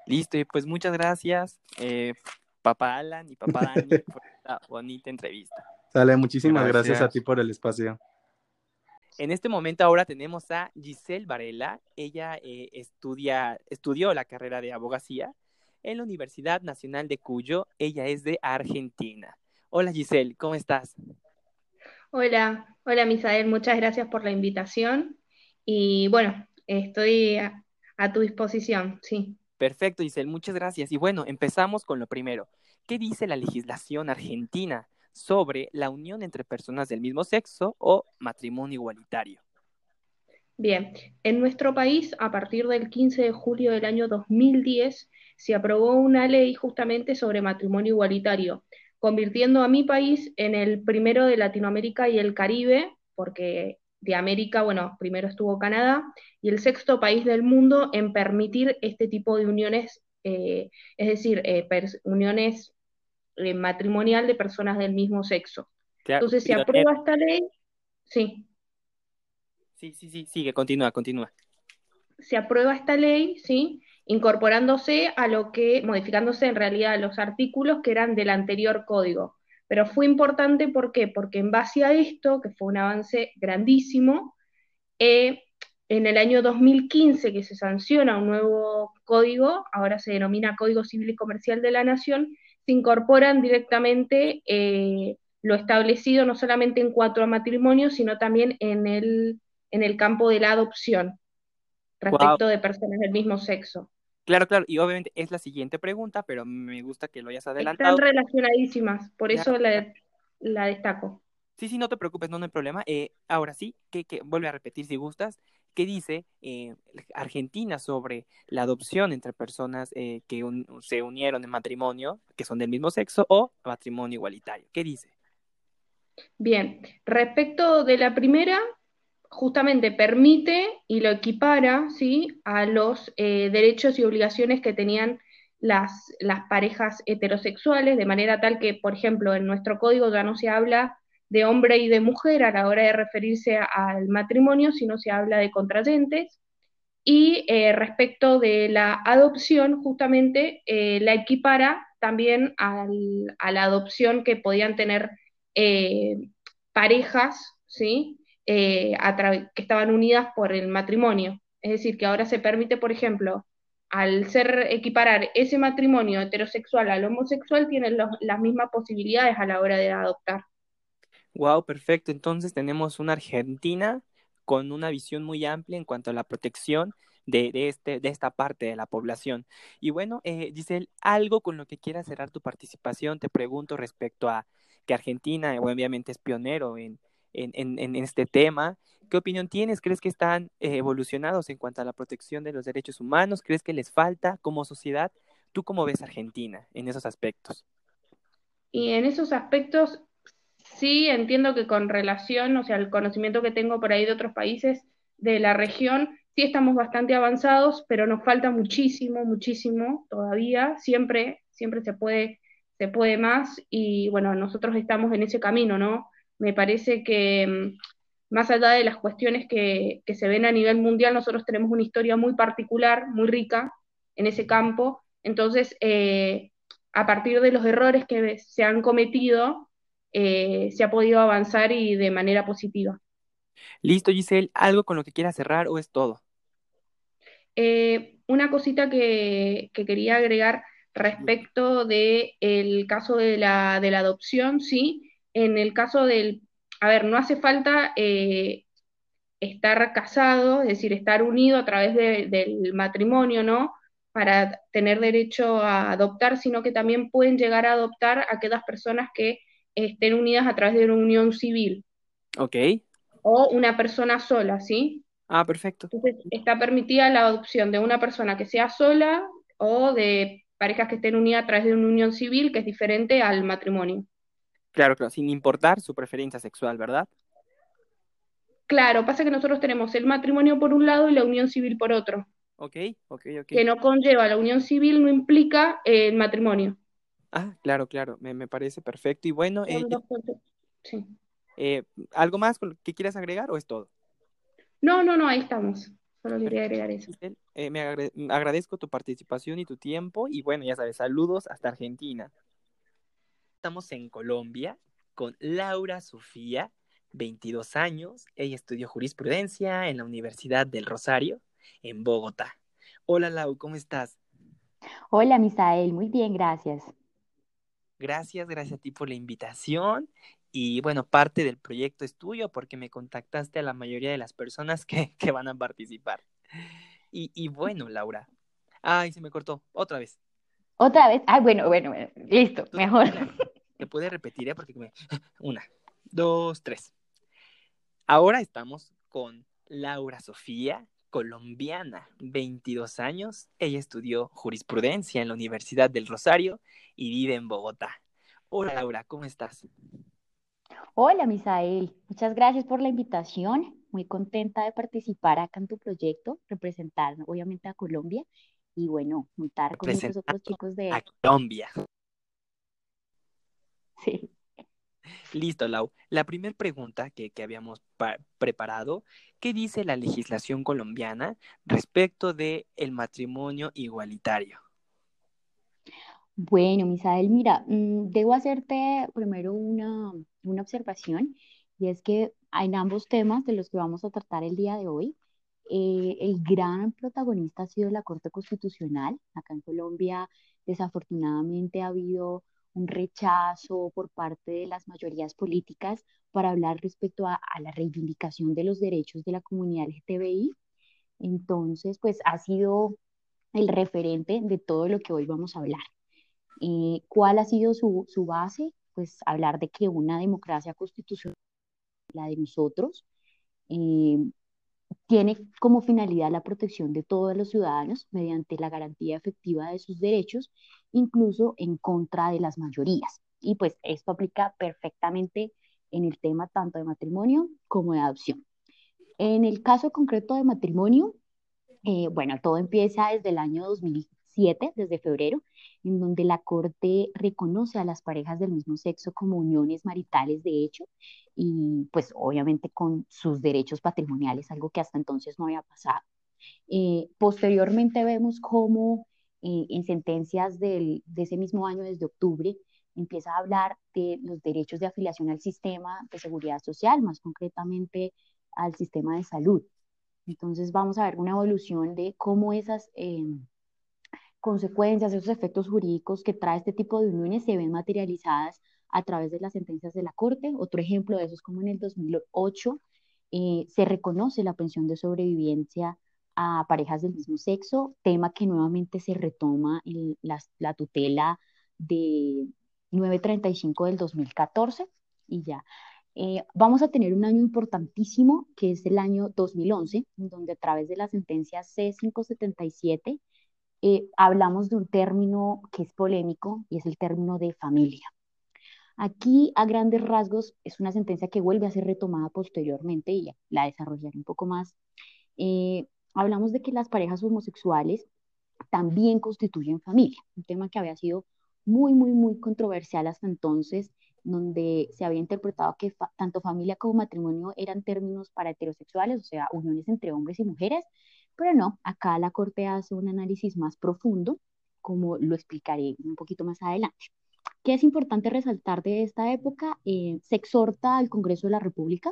Listo, y pues muchas gracias, eh, papá Alan y papá Dani, por esta bonita entrevista. Sale, muchísimas gracias. gracias a ti por el espacio. En este momento ahora tenemos a Giselle Varela. Ella eh, estudia, estudió la carrera de abogacía en la Universidad Nacional de Cuyo. Ella es de Argentina. Hola Giselle, ¿cómo estás? Hola, hola Misael, muchas gracias por la invitación y bueno, estoy a, a, tu disposición, sí. Perfecto, Giselle, muchas gracias. Y bueno, empezamos con lo primero. ¿Qué dice la legislación argentina sobre la unión entre personas del mismo sexo o matrimonio igualitario? Bien, en nuestro país, a partir del 15 de julio del año 2010, se aprobó una ley justamente sobre matrimonio igualitario, convirtiendo a mi país en el primero de Latinoamérica y el Caribe, porque de América, bueno, primero estuvo Canadá, y el sexto país del mundo en permitir este tipo de uniones, eh, es decir, eh, uniones eh, matrimonial de personas del mismo sexo. Claro, Entonces se aprueba esta ley, sí. Sí, sí, sí, sigue, continúa, continúa. Se aprueba esta ley, sí, incorporándose a lo que, modificándose en realidad los artículos que eran del anterior código. Pero fue importante, ¿por qué? Porque en base a esto, que fue un avance grandísimo, eh, en el año 2015 que se sanciona un nuevo código, ahora se denomina Código Civil y Comercial de la Nación, se incorporan directamente eh, lo establecido no solamente en cuatro matrimonios, sino también en el, en el campo de la adopción respecto wow. de personas del mismo sexo. Claro, claro, y obviamente es la siguiente pregunta, pero me gusta que lo hayas adelantado. Están relacionadísimas, por eso la, la, destaco. Sí, sí, no te preocupes, no, no hay problema. Eh, ahora sí, que, que, vuelve a repetir si gustas, ¿qué dice eh, Argentina sobre la adopción entre personas eh, que un, se unieron en matrimonio, que son del mismo sexo, o matrimonio igualitario? ¿Qué dice? Bien, respecto de la primera, justamente permite y lo equipara ¿sí? a los eh, derechos y obligaciones que tenían las, las, parejas heterosexuales, de manera tal que, por ejemplo, en nuestro código ya no se habla de hombre y de mujer a la hora de referirse al matrimonio, sino se habla de contrayentes. Y eh, respecto de la adopción, justamente eh, la equipara también a la adopción que podían tener parejas, ¿sí? Que estaban unidas por el matrimonio. Es decir, que ahora se permite, por ejemplo, al ser equiparar ese matrimonio heterosexual al homosexual, tienen las mismas posibilidades a la hora de adoptar. Wow, perfecto. Entonces tenemos una Argentina con una visión muy amplia en cuanto a la protección de, este, de esta parte de la población. Y bueno, eh, Giselle, algo con lo que quieras cerrar tu participación, te pregunto respecto a que Argentina obviamente es pionero en, en, este tema. ¿Qué opinión tienes? ¿Crees que están eh, evolucionados en cuanto a la protección de los derechos humanos? ¿Crees que les falta como sociedad? ¿Tú cómo ves Argentina en esos aspectos? Y en esos aspectos sí entiendo que con relación, o sea, el conocimiento que tengo por ahí de otros países de la región, sí estamos bastante avanzados, pero nos falta muchísimo, muchísimo todavía. Siempre, siempre se puede, se puede más y bueno, nosotros estamos en ese camino, ¿no? Me parece que mm, más allá de las cuestiones que, se ven a nivel mundial, nosotros tenemos una historia muy particular, muy rica en ese campo. Entonces, eh, a partir de los errores que se han cometido, eh, se ha podido avanzar y de manera positiva. Listo, Giselle, ¿algo con lo que quieras cerrar o es todo? Eh, una cosita que, quería agregar respecto del el caso de la, de la adopción, sí, en el caso del, a ver, no hace falta eh, estar casado, es decir, estar unido a través del matrimonio, ¿no? Para tener derecho a adoptar, sino que también pueden llegar a adoptar a aquellas personas que estén unidas a través de una unión civil. Ok. O una persona sola, ¿sí? Ah, perfecto. Entonces, está permitida la adopción de una persona que sea sola o de parejas que estén unidas a través de una unión civil, que es diferente al matrimonio. Claro, claro, sin importar su preferencia sexual, ¿verdad? Claro, pasa que nosotros tenemos el matrimonio por un lado y la unión civil por otro. Ok, ok, ok. Que no conlleva la unión civil, no implica el matrimonio. Ah, claro, claro, me, parece perfecto. Y bueno, eh, sí. Eh, ¿algo más que quieras agregar o es todo? No, no, no, ahí estamos. Solo quería agregar eso. Eh, me agradezco tu participación y tu tiempo y bueno, ya sabes, saludos hasta Argentina. Estamos en Colombia con Laura Sofía, 22 años. Ella estudió jurisprudencia en la Universidad del Rosario, en Bogotá. Hola Lau, ¿cómo estás? Hola Misael, muy bien, gracias. Gracias, gracias a ti por la invitación. Y bueno, parte del proyecto es tuyo porque me contactaste a la mayoría de las personas que, van a participar. Y, y bueno, Laura. Ay, se me cortó. Otra vez. Otra vez. Ah, bueno, bueno, listo, mejor. Te puede repetir, ¿eh? Porque me... Una, dos, tres. Ahora estamos con Laura Sofía, colombiana, 22 años. Ella estudió jurisprudencia en la Universidad del Rosario y vive en Bogotá. Hola Laura, ¿cómo estás? Hola Misael, muchas gracias por la invitación. Muy contenta de participar acá en tu proyecto, representar obviamente a Colombia y bueno, juntar con los otros chicos de... A Colombia. Sí. Listo, Lau. La primera pregunta que, habíamos preparado, ¿qué dice la legislación colombiana respecto del el matrimonio igualitario? Bueno, Misael, mira, mm, debo hacerte primero una, una observación y es que en ambos temas de los que vamos a tratar el día de hoy, eh, el gran protagonista ha sido la Corte Constitucional. Acá en Colombia, desafortunadamente, ha habido un rechazo por parte de las mayorías políticas para hablar respecto a, la reivindicación de los derechos de la comunidad LGTBI. Entonces, pues ha sido el referente de todo lo que hoy vamos a hablar. Eh, ¿Cuál ha sido su, su base? Pues hablar de que una democracia constitucional, la de nosotros, eh, tiene como finalidad la protección de todos los ciudadanos mediante la garantía efectiva de sus derechos, incluso en contra de las mayorías. Y pues esto aplica perfectamente en el tema tanto de matrimonio como de adopción. En el caso concreto de matrimonio, eh, bueno, todo empieza desde el año 2007, desde febrero, en donde la Corte reconoce a las parejas del mismo sexo como uniones maritales de hecho y pues obviamente con sus derechos patrimoniales, algo que hasta entonces no había pasado. Eh, posteriormente vemos cómo eh, en sentencias del, de ese mismo año, desde octubre, empieza a hablar de los derechos de afiliación al sistema de seguridad social, más concretamente al sistema de salud. Entonces vamos a ver una evolución de cómo esas eh, consecuencias, esos efectos jurídicos que trae este tipo de uniones se ven materializadas a través de las sentencias de la Corte. Otro ejemplo de eso es como en el 2008 eh, se reconoce la pensión de sobrevivencia a parejas del mismo sexo, tema que nuevamente se retoma en la, la tutela de 935 del 2014 y ya. Eh, vamos a tener un año importantísimo, que es el año 2011, donde a través de la sentencia C577 eh, hablamos de un término que es polémico y es el término de familia. Aquí, a grandes rasgos, es una sentencia que vuelve a ser retomada posteriormente y la desarrollaré un poco más. Eh, hablamos de que las parejas homosexuales también constituyen familia, un tema que había sido muy, muy, muy controversial hasta entonces, donde se había interpretado que tanto familia como matrimonio eran términos para heterosexuales, o sea, uniones entre hombres y mujeres, pero no, acá la Corte hace un análisis más profundo, como lo explicaré un poquito más adelante. ¿Qué es importante resaltar de esta época? Eh, se exhorta al Congreso de la República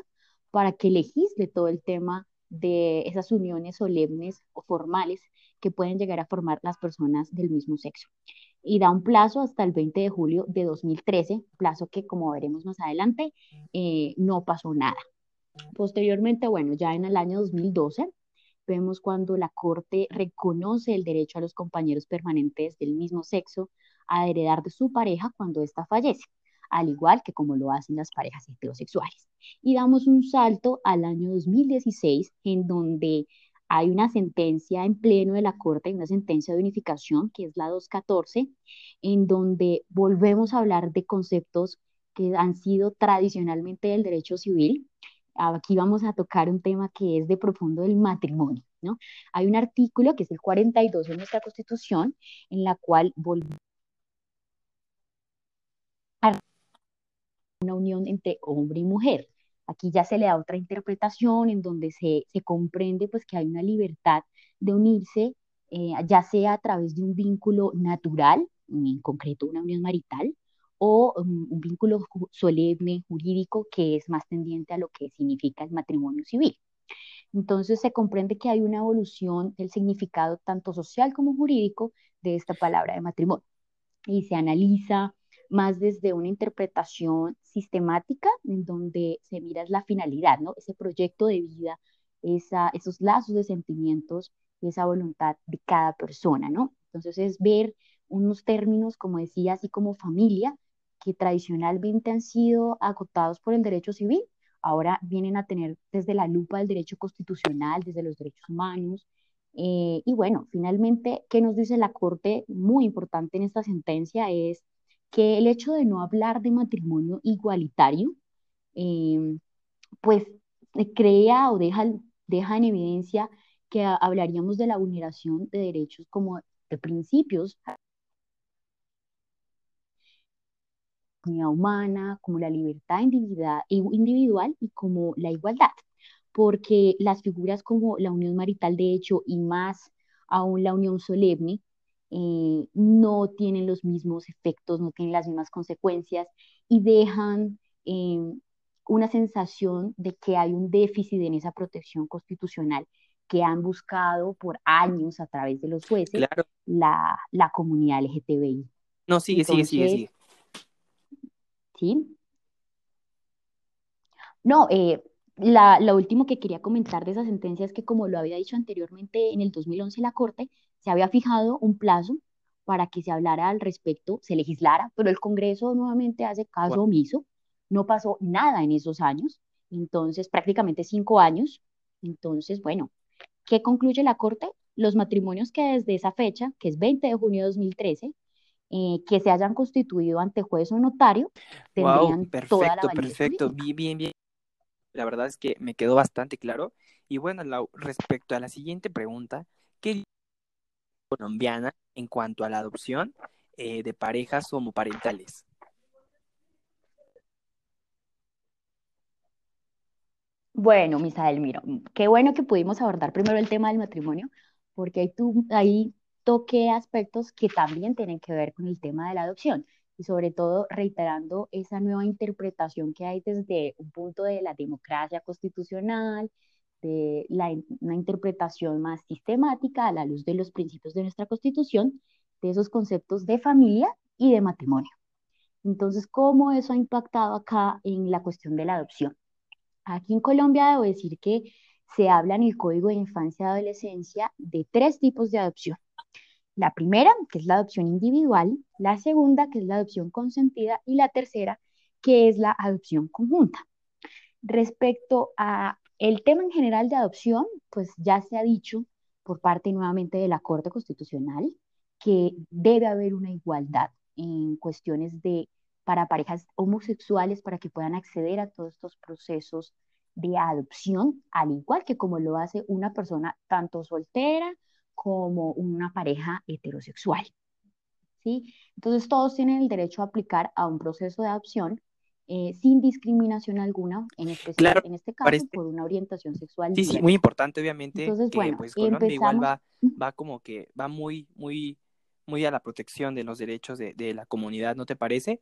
para que legisle todo el tema de esas uniones solemnes o formales que pueden llegar a formar las personas del mismo sexo. Y da un plazo hasta el 20 de julio de 2013, plazo que como veremos más adelante, eh, no pasó nada. Posteriormente, bueno, ya en el año 2012, vemos cuando la Corte reconoce el derecho a los compañeros permanentes del mismo sexo a heredar de su pareja cuando ésta fallece, al igual que como lo hacen las parejas heterosexuales. Y damos un salto al año 2016, en donde hay una sentencia en pleno de la Corte, una sentencia de unificación, que es la 214, en donde volvemos a hablar de conceptos que han sido tradicionalmente del derecho civil. Aquí vamos a tocar un tema que es de profundo del matrimonio. ¿no? Hay un artículo que es el 42 de nuestra Constitución, en la cual volvemos una unión entre hombre y mujer. Aquí ya se le da otra interpretación en donde se, comprende pues que hay una libertad de unirse, eh, ya sea a través de un vínculo natural, en concreto una unión marital, o um, un vínculo solemne, jurídico, que es más tendiente a lo que significa el matrimonio civil. Entonces se comprende que hay una evolución del significado tanto social como jurídico de esta palabra de matrimonio. Y se analiza más desde una interpretación sistemática en donde se mira la finalidad, ¿no? Ese proyecto de vida, esa, esos lazos de sentimientos y esa voluntad de cada persona, ¿no? Entonces es ver unos términos, como decía, así como familia, que tradicionalmente han sido agotados por el derecho civil, ahora vienen a tener desde la lupa del derecho constitucional, desde los derechos humanos. Eh, y bueno, finalmente, ¿qué nos dice la Corte? Muy importante en esta sentencia es que el hecho de no hablar de matrimonio igualitario, em, pues eh, crea o deja, deja en evidencia que hablaríamos de la vulneración de derechos como de principios humana, como la libertad individual y como la igualdad, porque las figuras como la unión marital de hecho y más aún la unión solemne eh, no tienen los mismos efectos, no tienen las mismas consecuencias y dejan em, una sensación de que hay un déficit en esa protección constitucional que han buscado por años a través de los jueces la, la, comunidad LGTBI. No, sigue, sigue, sigue, sigue. ¿Sí? No, eh, la, lo último que quería comentar de esa sentencia es que, como lo había dicho anteriormente, en el 2011 la Corte se había fijado un plazo para que se hablara al respecto, se legislara, pero el Congreso nuevamente hace caso omiso, no pasó nada en esos años, entonces prácticamente cinco años, entonces, bueno, ¿qué concluye la Corte? Los matrimonios que desde esa fecha, que es 20 de junio de 2013, eh, que se hayan constituido ante juez o notario, tendrían perfecto, toda la perfecto, bien, bien, bien. La verdad es que me quedó bastante claro. Y bueno, respecto a la siguiente pregunta, ¿qué colombiana en cuanto a la adopción eh, de parejas homoparentales? Bueno, Misael, mira, qué bueno que pudimos abordar primero el tema del matrimonio, porque ahí, tú, ahí toqué aspectos que también tienen que ver con el tema de la adopción y sobre todo reiterando esa nueva interpretación que hay desde un punto de la democracia constitucional, de la, una interpretación más sistemática a la luz de los principios de nuestra constitución, de esos conceptos de familia y de matrimonio. Entonces, ¿cómo eso ha impactado acá en la cuestión de la adopción? Aquí en Colombia debo decir que se habla en el Código de Infancia y Adolescencia de tres tipos de adopción. La primera, que es la adopción individual, la segunda, que es la adopción consentida, y la tercera, que es la adopción conjunta. Respecto a el tema en general de adopción, pues ya se ha dicho por parte nuevamente de la Corte Constitucional que debe haber una igualdad en cuestiones de para parejas homosexuales para que puedan acceder a todos estos procesos de adopción, al igual que como lo hace una persona tanto soltera como una pareja heterosexual. ¿sí? Entonces todos tienen el derecho a aplicar a un proceso de adopción eh, sin discriminación alguna, en especial en este caso por una orientación sexual. Sí, sí, muy importante, obviamente. Entonces, bueno, pues Colombia igual va, va como que va muy, muy, muy a la protección de los derechos de, de la comunidad, ¿no te parece?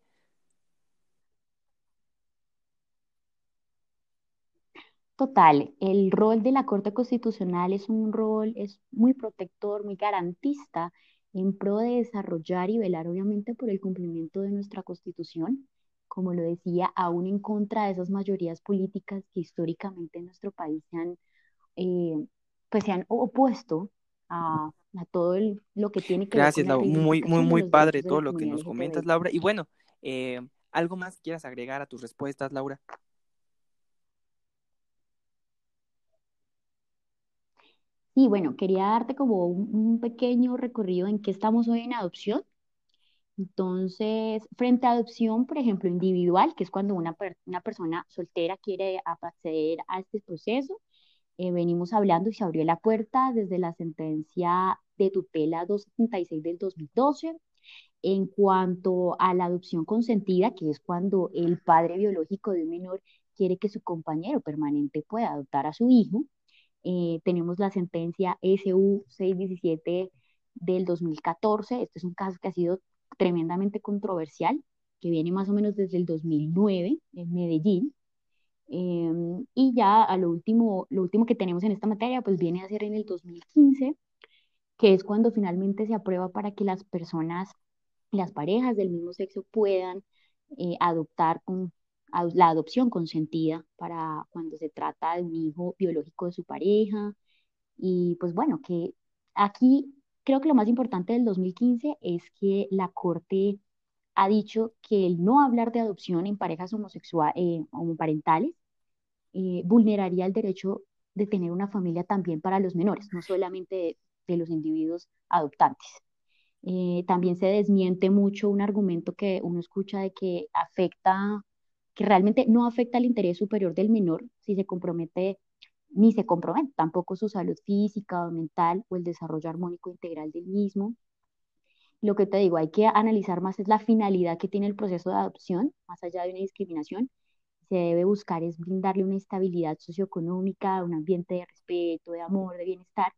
Total, el rol de la Corte Constitucional es un rol, es muy protector, muy garantista en pro de desarrollar y velar obviamente por el cumplimiento de nuestra Constitución como lo decía, aún en contra de esas mayorías políticas que históricamente en nuestro país se han, eh, pues se han opuesto a, a todo lo que tiene que Gracias, ver con la muy, muy, muy padre todo lo que nos comentas, Laura. Y bueno, eh, ¿algo más quieras agregar a tus respuestas, Laura? Sí, bueno, quería darte como un, un pequeño recorrido en qué estamos hoy en adopción entonces, frente a adopción, por ejemplo, individual, que es cuando una, una persona soltera quiere acceder a este proceso, eh, venimos hablando y se abrió la puerta desde la sentencia de tutela 276 del 2012. En cuanto a la adopción consentida, que es cuando el padre biológico de un menor quiere que su compañero permanente pueda adoptar a su hijo, eh, tenemos la sentencia SU 617 del 2014. Este es un caso que ha sido tremendamente controversial, que viene más o menos desde el 2009 en Medellín. Em, y ya a lo último, lo último que tenemos en esta materia, pues viene a ser en el 2015, que es cuando finalmente se aprueba para que las personas, las parejas del mismo sexo puedan eh, adoptar con, la adopción consentida para cuando se trata de un hijo biológico de su pareja. Y pues bueno, que aquí Creo que lo más importante del 2015 es que la Corte ha dicho que el no hablar de adopción en parejas homosexuales, eh, homoparentales, eh, vulneraría el derecho de tener una familia también para los menores, no solamente de, los individuos adoptantes. Eh, también se desmiente mucho un argumento que uno escucha de que afecta, que realmente no afecta al interés superior del menor si se compromete ni se compromete tampoco su salud física o mental o el desarrollo armónico integral del mismo. Lo que te digo, hay que analizar más es la finalidad que tiene el proceso de adopción, más allá de una discriminación. Se debe buscar es brindarle una estabilidad socioeconómica, un ambiente de respeto, de amor, de bienestar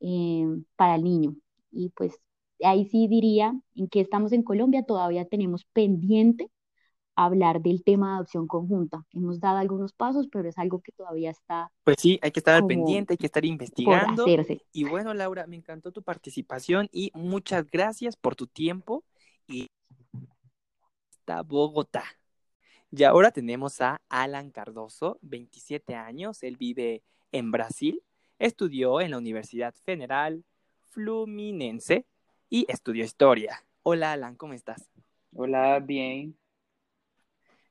eh, para el niño. Y pues ahí sí diría en que estamos en Colombia, todavía tenemos pendiente hablar del tema de adopción conjunta. Hemos dado algunos pasos, pero es algo que todavía está. Pues sí, hay que estar al pendiente, hay que estar investigando. Y bueno, Laura, me encantó tu participación y muchas gracias por tu tiempo y hasta Bogotá. Y ahora tenemos a Alan Cardoso, 27 años, él vive en Brasil, estudió en la Universidad Federal Fluminense y estudió historia. Hola Alan, ¿cómo estás? Hola, bien.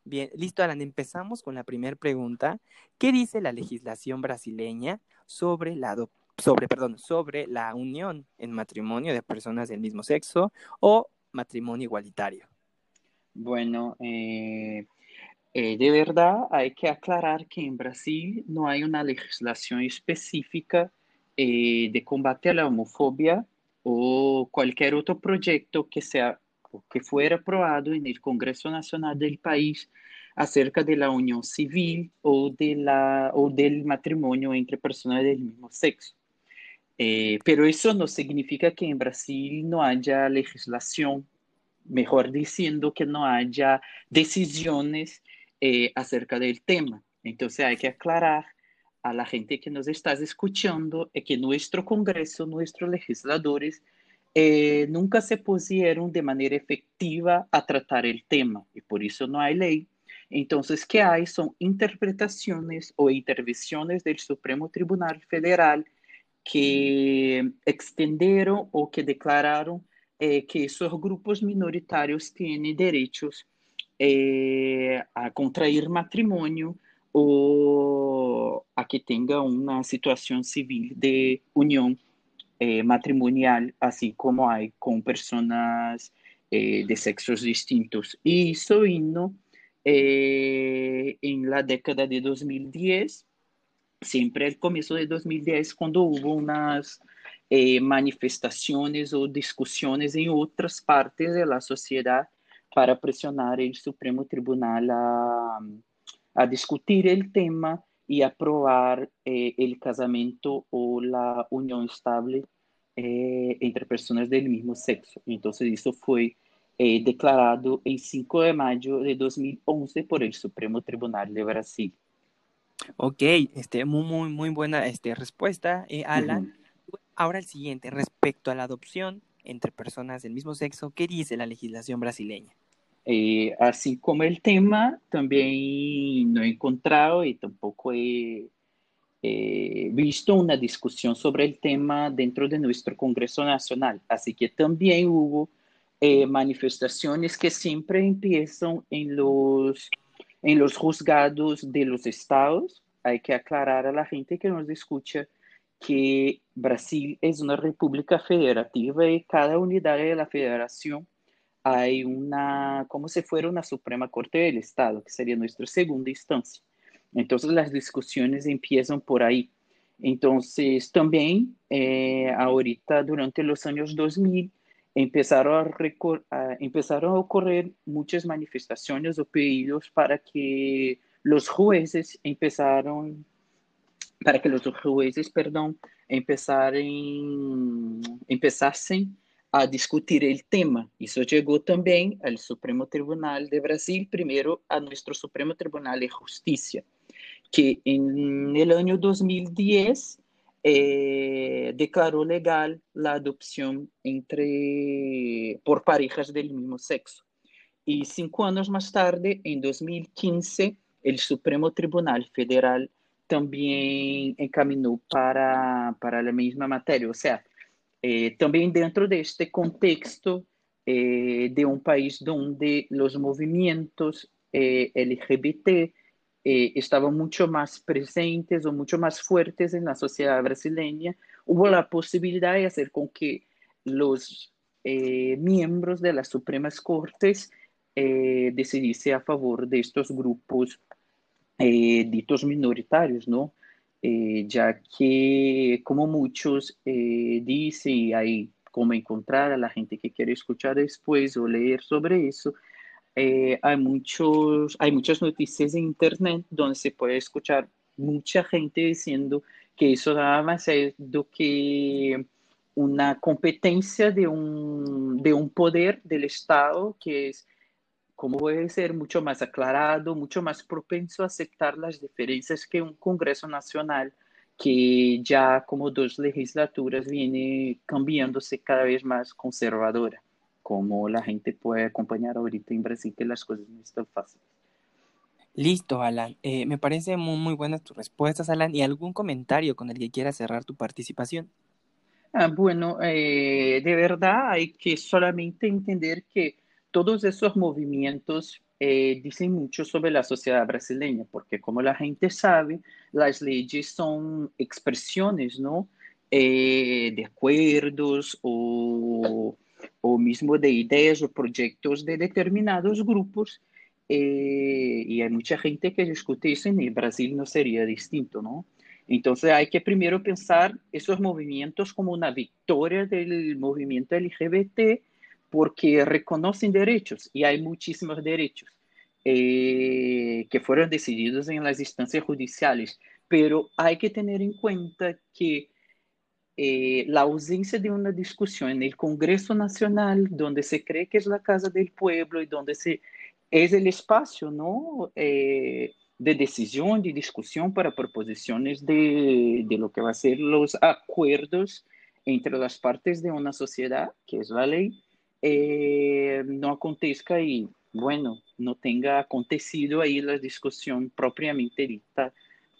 Bien, listo, Alan. Empezamos con la primera pregunta. ¿Qué dice la legislación brasileña sobre la sobre, perdón, sobre la unión en matrimonio de personas del mismo sexo o matrimonio igualitario? Bueno, eh, eh, de verdad hay que aclarar que en Brasil no hay una legislación específica eh, de combate a la homofobia o cualquier otro proyecto que sea que fuera aprobado en el Congreso Nacional del país acerca de la unión civil o, de la, o del matrimonio entre personas del mismo sexo. Eh, pero eso no significa que en Brasil no haya legislación, mejor diciendo que no haya decisiones eh, acerca del tema. Entonces hay que aclarar a la gente que nos está escuchando que nuestro Congreso, nuestros legisladores, eh, nunca se pusieron de manera efectiva a tratar el tema y por eso no hay ley. Entonces, ¿qué hay? Son interpretaciones o intervenciones del Supremo Tribunal Federal que extenderam ou que declararam é, que esses grupos minoritários têm direitos é, a contrair matrimônio ou a que tenha uma situação civil de união é, matrimonial, assim como há com pessoas é, de sexos distintos. E isso indo é, em la década de 2010 siempre al comienzo de 2010, cuando hubo unas eh, manifestaciones o discusiones en otras partes de la sociedad para presionar el Supremo Tribunal a, a discutir el tema y aprobar eh, el casamiento o la unión estable eh, entre personas del mismo sexo. Entonces, eso fue eh, declarado el 5 de mayo de 2011 por el Supremo Tribunal de Brasil. Ok, este, muy, muy, muy buena este, respuesta, eh, Alan. Ahora el siguiente, respecto a la adopción entre personas del mismo sexo, ¿qué dice la legislación brasileña? Eh, así como el tema, también no he encontrado y tampoco he eh, visto una discusión sobre el tema dentro de nuestro Congreso Nacional. Así que también hubo manifestaciones que siempre empiezan en los en los juzgados de los estados, hay que aclarar a la gente que nos escucha que Brasil es una república federativa y cada unidad de la federación hay una, como si fuera una Suprema Corte del Estado, que sería nuestra segunda instancia. Entonces las discusiones empiezan por ahí. Entonces también eh, ahorita durante los años 2000 empezaron a, empezaron a ocurrir muchas manifestaciones o pedidos para que los jueces empezaron, para que los jueces, perdón, empezaran, empezasen a discutir el tema. Eso llegó también al Supremo Tribunal de Brasil, primero a nuestro Supremo Tribunal de Justicia, que el año 2010 eh, legal la adopción entre, por parejas del mismo sexo. Y cinco años más tarde, en 2015, el Supremo Tribunal Federal también encaminó para, para la misma materia. O sea, eh, también dentro de este contexto eh, de un país donde los movimientos LGBT eh, estaban mucho más presentes o mucho más fuertes en la sociedad brasileña, hubo la posibilidad de hacer con que los eh, miembros de las Supremas Cortes eh, decidiesen a favor de estos grupos eh, ditos minoritarios, ¿no? ya que, como muchos dicen, hay como encontrar a la gente que quiere escuchar después o leer sobre eso, eh, hay, muchos, hay muchas noticias en Internet donde se puede escuchar mucha gente diciendo que eso nada más es do que una competencia de un, de un poder del Estado que es, como puede ser, mucho más aclarado, mucho más propenso a aceptar las diferencias que un Congreso Nacional que ya como dos legislaturas viene cambiándose cada vez más conservadora como la gente puede acompañar ahorita en Brasil, que las cosas no están fáciles. Listo, Alan. Eh, me parece muy, muy buenas tus respuestas, Alan. ¿Y algún comentario con el que quieras cerrar tu participación? Ah, bueno, eh, de verdad hay que solamente entender que todos esos movimientos eh, dicen mucho sobre la sociedad brasileña, porque como la gente sabe, las leyes son expresiones, ¿no? de acuerdos o o mismo de ideas o proyectos de determinados grupos eh, y hay mucha gente que discute eso y Brasil no sería distinto, ¿no? Entonces hay que primero pensar esos movimientos como una victoria del movimiento LGBT porque reconocen derechos y hay muchísimos derechos. eh, que fueron decididos en las instancias judiciales, pero hay que tener en cuenta que eh, la ausencia de una discusión en el Congreso Nacional, donde se cree que es la casa del pueblo y donde se, es el espacio ¿no? Eh, de decisión, de discusión para proposiciones de, de lo que va a ser los acuerdos entre las partes de una sociedad, que es la ley, eh, no acontezca y, bueno, no tenga acontecido ahí la discusión propiamente dita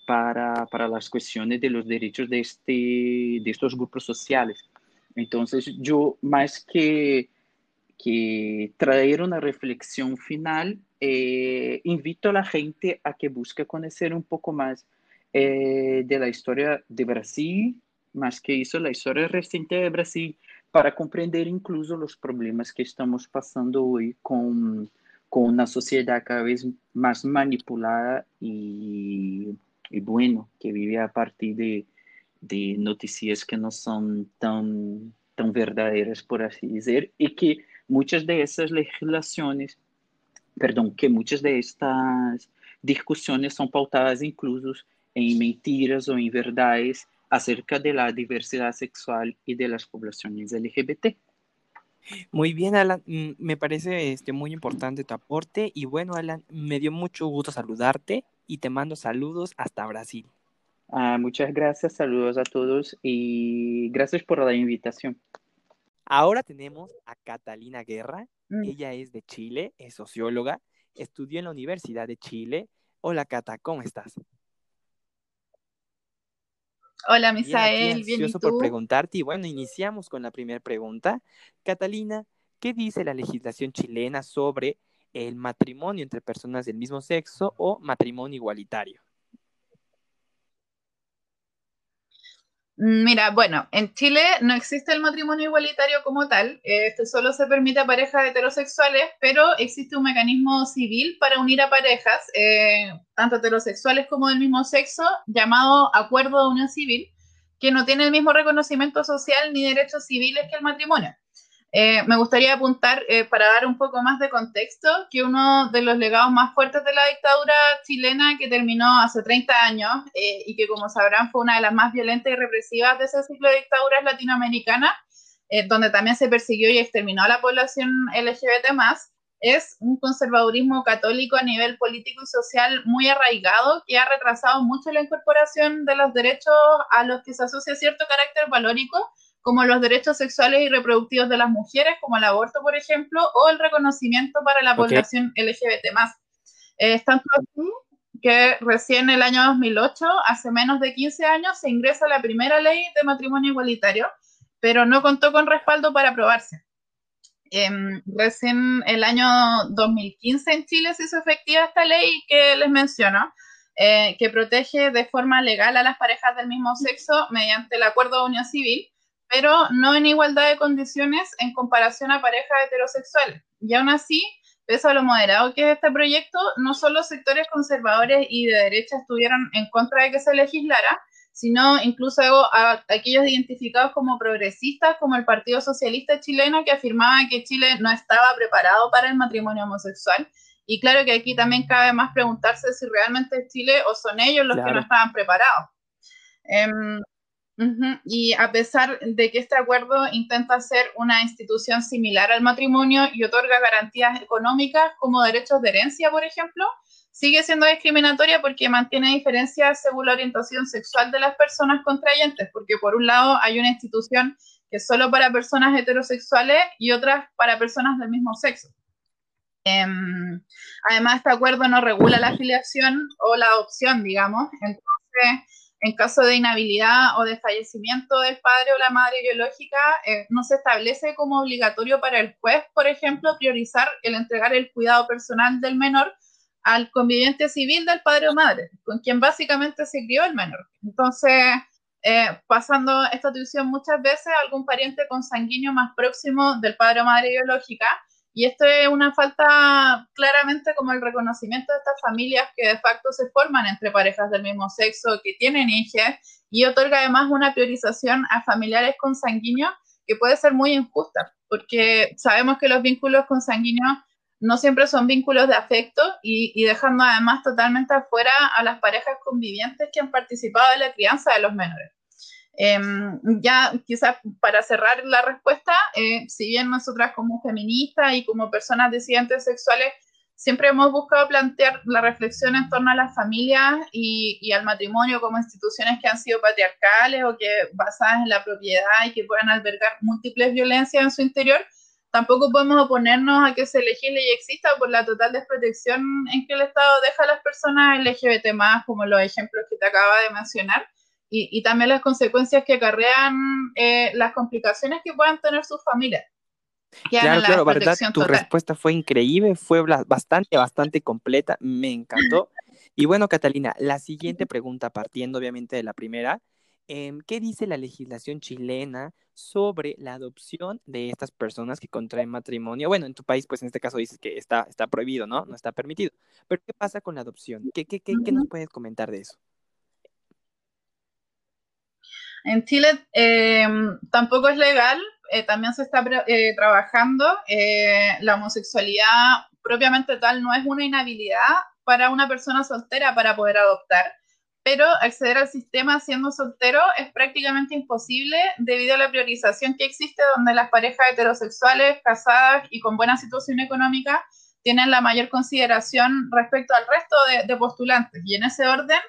para, para las cuestiones de los derechos de, este, de estos grupos sociales. Entonces, yo más que, que traer una reflexión final, eh, invito a la gente a que busque conocer un poco más eh, de la historia de Brasil, más que eso, la historia reciente de Brasil, para comprender incluso los problemas que estamos pasando hoy con, con una sociedad cada vez más manipulada y, y bueno, que vive a partir de, de, noticias que no son tan, tan verdaderas, por así decir, y que muchas de esas legislaciones, perdón, que muchas de estas discusiones son pautadas incluso en mentiras o en verdades acerca de la diversidad sexual y de las poblaciones LGBT. Muy bien, Alan, mm, me parece este, muy importante tu aporte y bueno, Alan, me dio mucho gusto saludarte y te mando saludos hasta Brasil. Ah, muchas gracias, saludos a todos y gracias por la invitación. Ahora tenemos a Catalina Guerra, mm. ella es de Chile, es socióloga, estudió en la Universidad de Chile. Hola Cata, ¿cómo estás? Hola, Misael, bien, por preguntarte y bueno, iniciamos con la primera pregunta. Catalina, ¿qué dice la legislación chilena sobre el matrimonio entre personas del mismo sexo o matrimonio igualitario? Mira, bueno, en Chile no existe el matrimonio igualitario como tal, este solo se permite a parejas heterosexuales, pero existe un mecanismo civil para unir a parejas, eh, tanto heterosexuales como del mismo sexo, llamado Acuerdo de Unión Civil, que no tiene el mismo reconocimiento social ni derechos civiles que el matrimonio. Eh, me gustaría apuntar, eh, para dar un poco más de contexto, que uno de los legados más fuertes de la dictadura chilena, que terminó hace 30 años eh, y que, como sabrán, fue una de las más violentas y represivas de ese ciclo de dictaduras latinoamericanas, donde también se persiguió y exterminó a la población LGBT, es un conservadurismo católico a nivel político y social muy arraigado que ha retrasado mucho la incorporación de los derechos a los que se asocia cierto carácter valórico como los derechos sexuales y reproductivos de las mujeres, como el aborto, por ejemplo, o el reconocimiento para la población LGBT. Eh, es tanto así que recién en el año 2008, hace menos de 15 años, se ingresa la primera ley de matrimonio igualitario, pero no contó con respaldo para aprobarse. Eh, recién el año 2015 en Chile se hizo efectiva esta ley que les menciono, eh, que protege de forma legal a las parejas del mismo sexo mediante el acuerdo de unión civil pero no en igualdad de condiciones en comparación a parejas heterosexuales. Y aún así, pese a lo moderado que es este proyecto, no solo sectores conservadores y de derecha estuvieron en contra de que se legislara, sino incluso a aquellos identificados como progresistas, como el Partido Socialista Chileno, que afirmaba que Chile no estaba preparado para el matrimonio homosexual. Y claro que aquí también cabe más preguntarse si realmente es Chile o son ellos los que no estaban preparados. Em, y a pesar de que este acuerdo intenta ser una institución similar al matrimonio y otorga garantías económicas como derechos de herencia, por ejemplo, sigue siendo discriminatoria porque mantiene diferencias según la orientación sexual de las personas contrayentes, porque por un lado hay una institución que es solo para personas heterosexuales y otras para personas del mismo sexo. Em, además, este acuerdo no regula la afiliación o la adopción, digamos, entonces en caso de inhabilidad o de fallecimiento del padre o la madre biológica, eh, no se establece como obligatorio para el juez, por ejemplo, priorizar el entregar el cuidado personal del menor al conviviente civil del padre o madre, con quien básicamente se crió el menor. Entonces, eh, pasando esta atribución muchas veces algún pariente consanguíneo más próximo del padre o madre biológica, y esto es una falta claramente como el reconocimiento de estas familias que de facto se forman entre parejas del mismo sexo, que tienen hijos, y otorga además una priorización a familiares consanguíneos que puede ser muy injusta, porque sabemos que los vínculos consanguíneos no siempre son vínculos de afecto y, dejando además totalmente afuera a las parejas convivientes que han participado de la crianza de los menores. Em, ya quizás para cerrar la respuesta, eh, si bien nosotras como feministas y como personas disidentes sexuales siempre hemos buscado plantear la reflexión en torno a las familias y, y, al matrimonio como instituciones que han sido patriarcales o que basadas en la propiedad y que puedan albergar múltiples violencias en su interior, tampoco podemos oponernos a que se legisle y exista por la total desprotección en que el Estado deja a las personas LGBT más, como los ejemplos que te acaba de mencionar, y, y también las consecuencias que acarrean eh, las complicaciones que puedan tener sus familias. Claro, claro, verdad, tu respuesta fue increíble, fue bastante, bastante completa, me encantó. Y bueno, Catalina, la siguiente pregunta, partiendo obviamente de la primera, Em, ¿Qué dice la legislación chilena sobre la adopción de estas personas que contraen matrimonio? Bueno, en tu país, pues en este caso dices que está, está prohibido, ¿no? No está permitido. Pero ¿qué pasa con la adopción? ¿Qué, qué, qué, qué nos puedes comentar de eso? En Chile em, tampoco es legal, eh, también se está eh, trabajando. Eh, la homosexualidad propiamente tal no es una inhabilidad para una persona soltera para poder adoptar pero acceder al sistema siendo soltero es prácticamente imposible debido a la priorización que existe donde las parejas heterosexuales, casadas y con buena situación económica tienen la mayor consideración respecto al resto de, postulantes. Y en ese orden,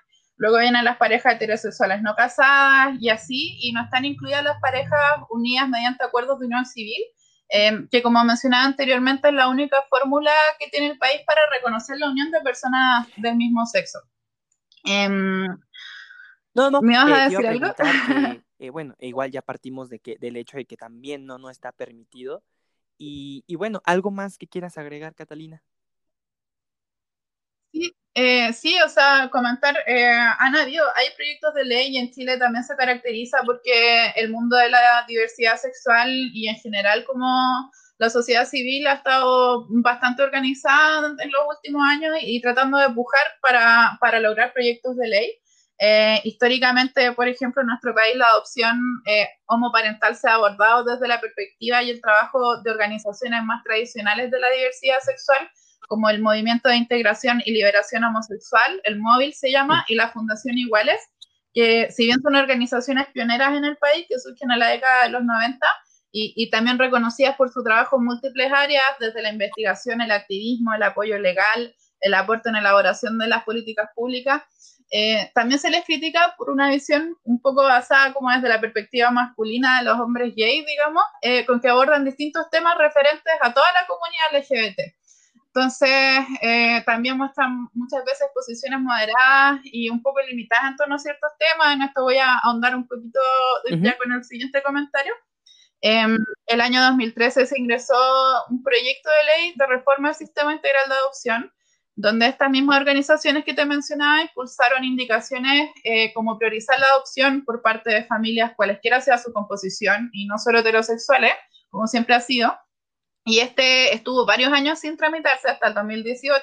luego vienen las parejas heterosexuales no casadas y así, y no están incluidas las parejas unidas mediante acuerdos de unión civil, eh, que como mencionaba anteriormente es la única fórmula que tiene el país para reconocer la unión de personas del mismo sexo. Em, no, no, ¿Me vas a decir algo? Eh, bueno, igual ya partimos de que, del hecho de que también no, no está permitido. Y, y bueno, ¿algo más que quieras agregar, Catalina? Sí, eh, o sea, comentar, eh, hay proyectos de ley y en Chile también se caracteriza porque el mundo de la diversidad sexual y en general como la sociedad civil ha estado bastante organizada en los últimos años y tratando de empujar para, para lograr proyectos de ley. Eh, históricamente, por ejemplo, en nuestro país la adopción eh, homoparental se ha abordado desde la perspectiva y el trabajo de organizaciones más tradicionales de la diversidad sexual, como el Movimiento de Integración y Liberación Homosexual, el MÓVIL se llama, y la Fundación Iguales, que si bien son organizaciones pioneras en el país, que surgen en la década de los 90, y, también reconocidas por su trabajo en múltiples áreas, desde la investigación, el activismo, el apoyo legal, el aporte en elaboración de las políticas públicas. Eh, también se les critica por una visión un poco basada como desde la perspectiva masculina de los hombres gays, digamos, eh, con que abordan distintos temas referentes a toda la comunidad LGBT. Entonces, eh, también muestran muchas veces posiciones moderadas y un poco limitadas en torno a ciertos temas. En esto voy a ahondar un poquito ya con el siguiente comentario. En em, el año 2013 se ingresó un proyecto de ley de reforma del sistema integral de adopción, donde estas mismas organizaciones que te mencionaba impulsaron indicaciones eh, como priorizar la adopción por parte de familias cualesquiera sea su composición y no solo heterosexuales, como siempre ha sido. Y este estuvo varios años sin tramitarse hasta el 2018,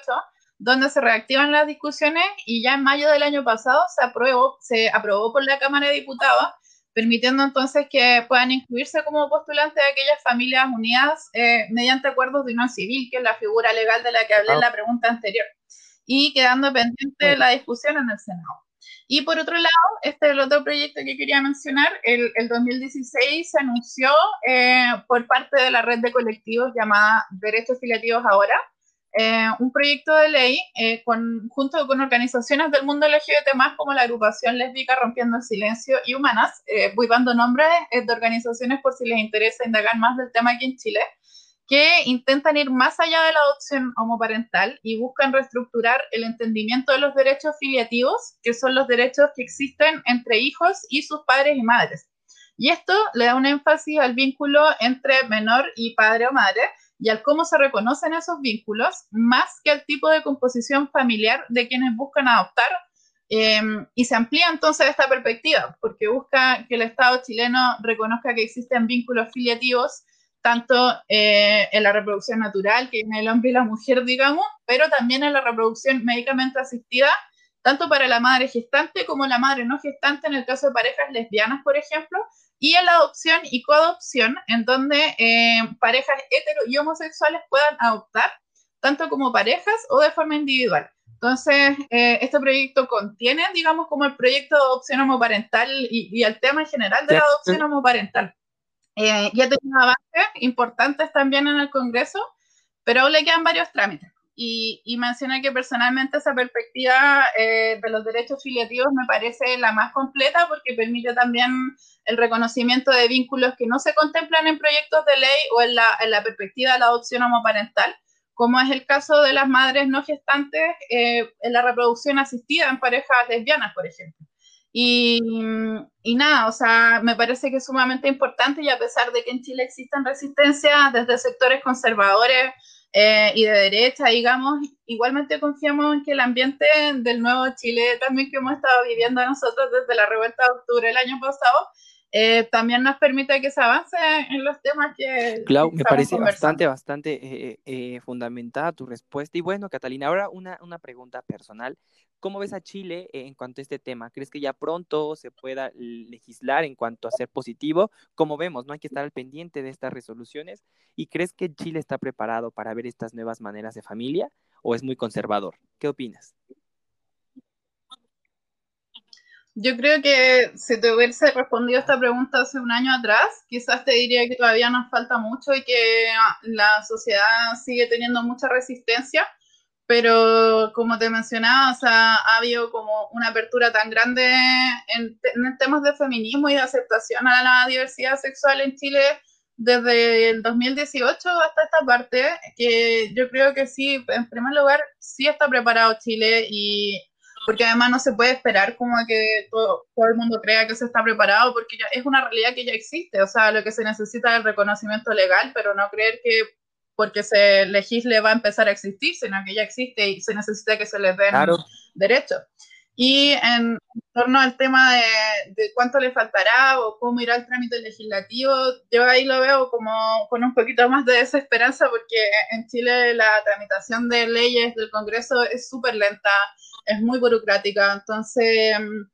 donde se reactivan las discusiones y ya en mayo del año pasado se aprobó, se aprobó por la Cámara de Diputados permitiendo entonces que puedan incluirse como postulantes de aquellas familias unidas eh, mediante acuerdos de unión civil, que es la figura legal de la que hablé en la pregunta anterior, y quedando pendiente la discusión en el Senado. Y por otro lado, este es el otro proyecto que quería mencionar, el, el 2016 se anunció eh, por parte de la red de colectivos llamada Derechos Filiativos Ahora, eh, un proyecto de ley eh, con, junto con organizaciones del mundo LGBT más como la agrupación lésbica Rompiendo el Silencio y Humanas, eh, voy dando nombres de organizaciones por si les interesa indagar más del tema aquí en Chile, que intentan ir más allá de la adopción homoparental y buscan reestructurar el entendimiento de los derechos filiativos, que son los derechos que existen entre hijos y sus padres y madres. Y esto le da un énfasis al vínculo entre menor y padre o madre, y al cómo se reconocen esos vínculos, más que al tipo de composición familiar de quienes buscan adoptar. Em, y se amplía entonces esta perspectiva, porque busca que el Estado chileno reconozca que existen vínculos filiativos, tanto eh, en la reproducción natural, que en el hombre y la mujer, digamos, pero también en la reproducción médicamente asistida, tanto para la madre gestante como la madre no gestante en el caso de parejas lesbianas, por ejemplo, y en la adopción y coadopción, en donde eh, parejas hetero y homosexuales puedan adoptar, tanto como parejas o de forma individual. Entonces, eh, este proyecto contiene, digamos, como el proyecto de adopción homoparental y, y el tema en general de la adopción homoparental. Eh, ya tenido avances importantes también en el Congreso, pero aún le quedan varios trámites. Y, y menciona que personalmente esa perspectiva eh, de los derechos filiativos me parece la más completa porque permite también el reconocimiento de vínculos que no se contemplan en proyectos de ley o en la, la perspectiva de la adopción homoparental, como es el caso de las madres no gestantes eh, en la reproducción asistida en parejas lesbianas, por ejemplo. Y, nada, o sea, me parece que es sumamente importante y a pesar de que en Chile existen resistencias desde sectores conservadores eh, y de derecha, digamos, igualmente confiamos en que el ambiente del nuevo Chile, también que hemos estado viviendo nosotros desde la revuelta de octubre del año pasado, eh, también nos permite que se avance en los temas que... Clau, me parece bastante, bastante eh, eh, fundamentada tu respuesta. Y bueno, Catalina, ahora una, una pregunta personal. ¿Cómo ves a Chile en cuanto a este tema? ¿Crees que ya pronto se pueda legislar en cuanto a ser positivo? Como vemos, no hay que estar al pendiente de estas resoluciones. ¿Y crees que Chile está preparado para ver estas nuevas maneras de familia o es muy conservador? ¿Qué opinas? Yo creo que si te hubiese respondido esta pregunta hace un año atrás, quizás te diría que todavía nos falta mucho y que la sociedad sigue teniendo mucha resistencia, pero como te mencionaba, o sea, ha habido como una apertura tan grande en, en temas de feminismo y de aceptación a la diversidad sexual en Chile desde el 2018 hasta esta parte, que yo creo que sí, en primer lugar, sí está preparado Chile y porque además no se puede esperar como que todo, todo, el mundo crea que se está preparado, porque ya es una realidad que ya existe, o sea, lo que se necesita es el reconocimiento legal, pero no creer que porque se legisle va a empezar a existir, sino que ya existe y se necesita que se les den derechos. Y en, torno al tema de, de, cuánto le faltará o cómo irá el trámite legislativo, yo ahí lo veo como con un poquito más de desesperanza porque en Chile la tramitación de leyes del Congreso es súper lenta es muy burocrática. Entonces, mm,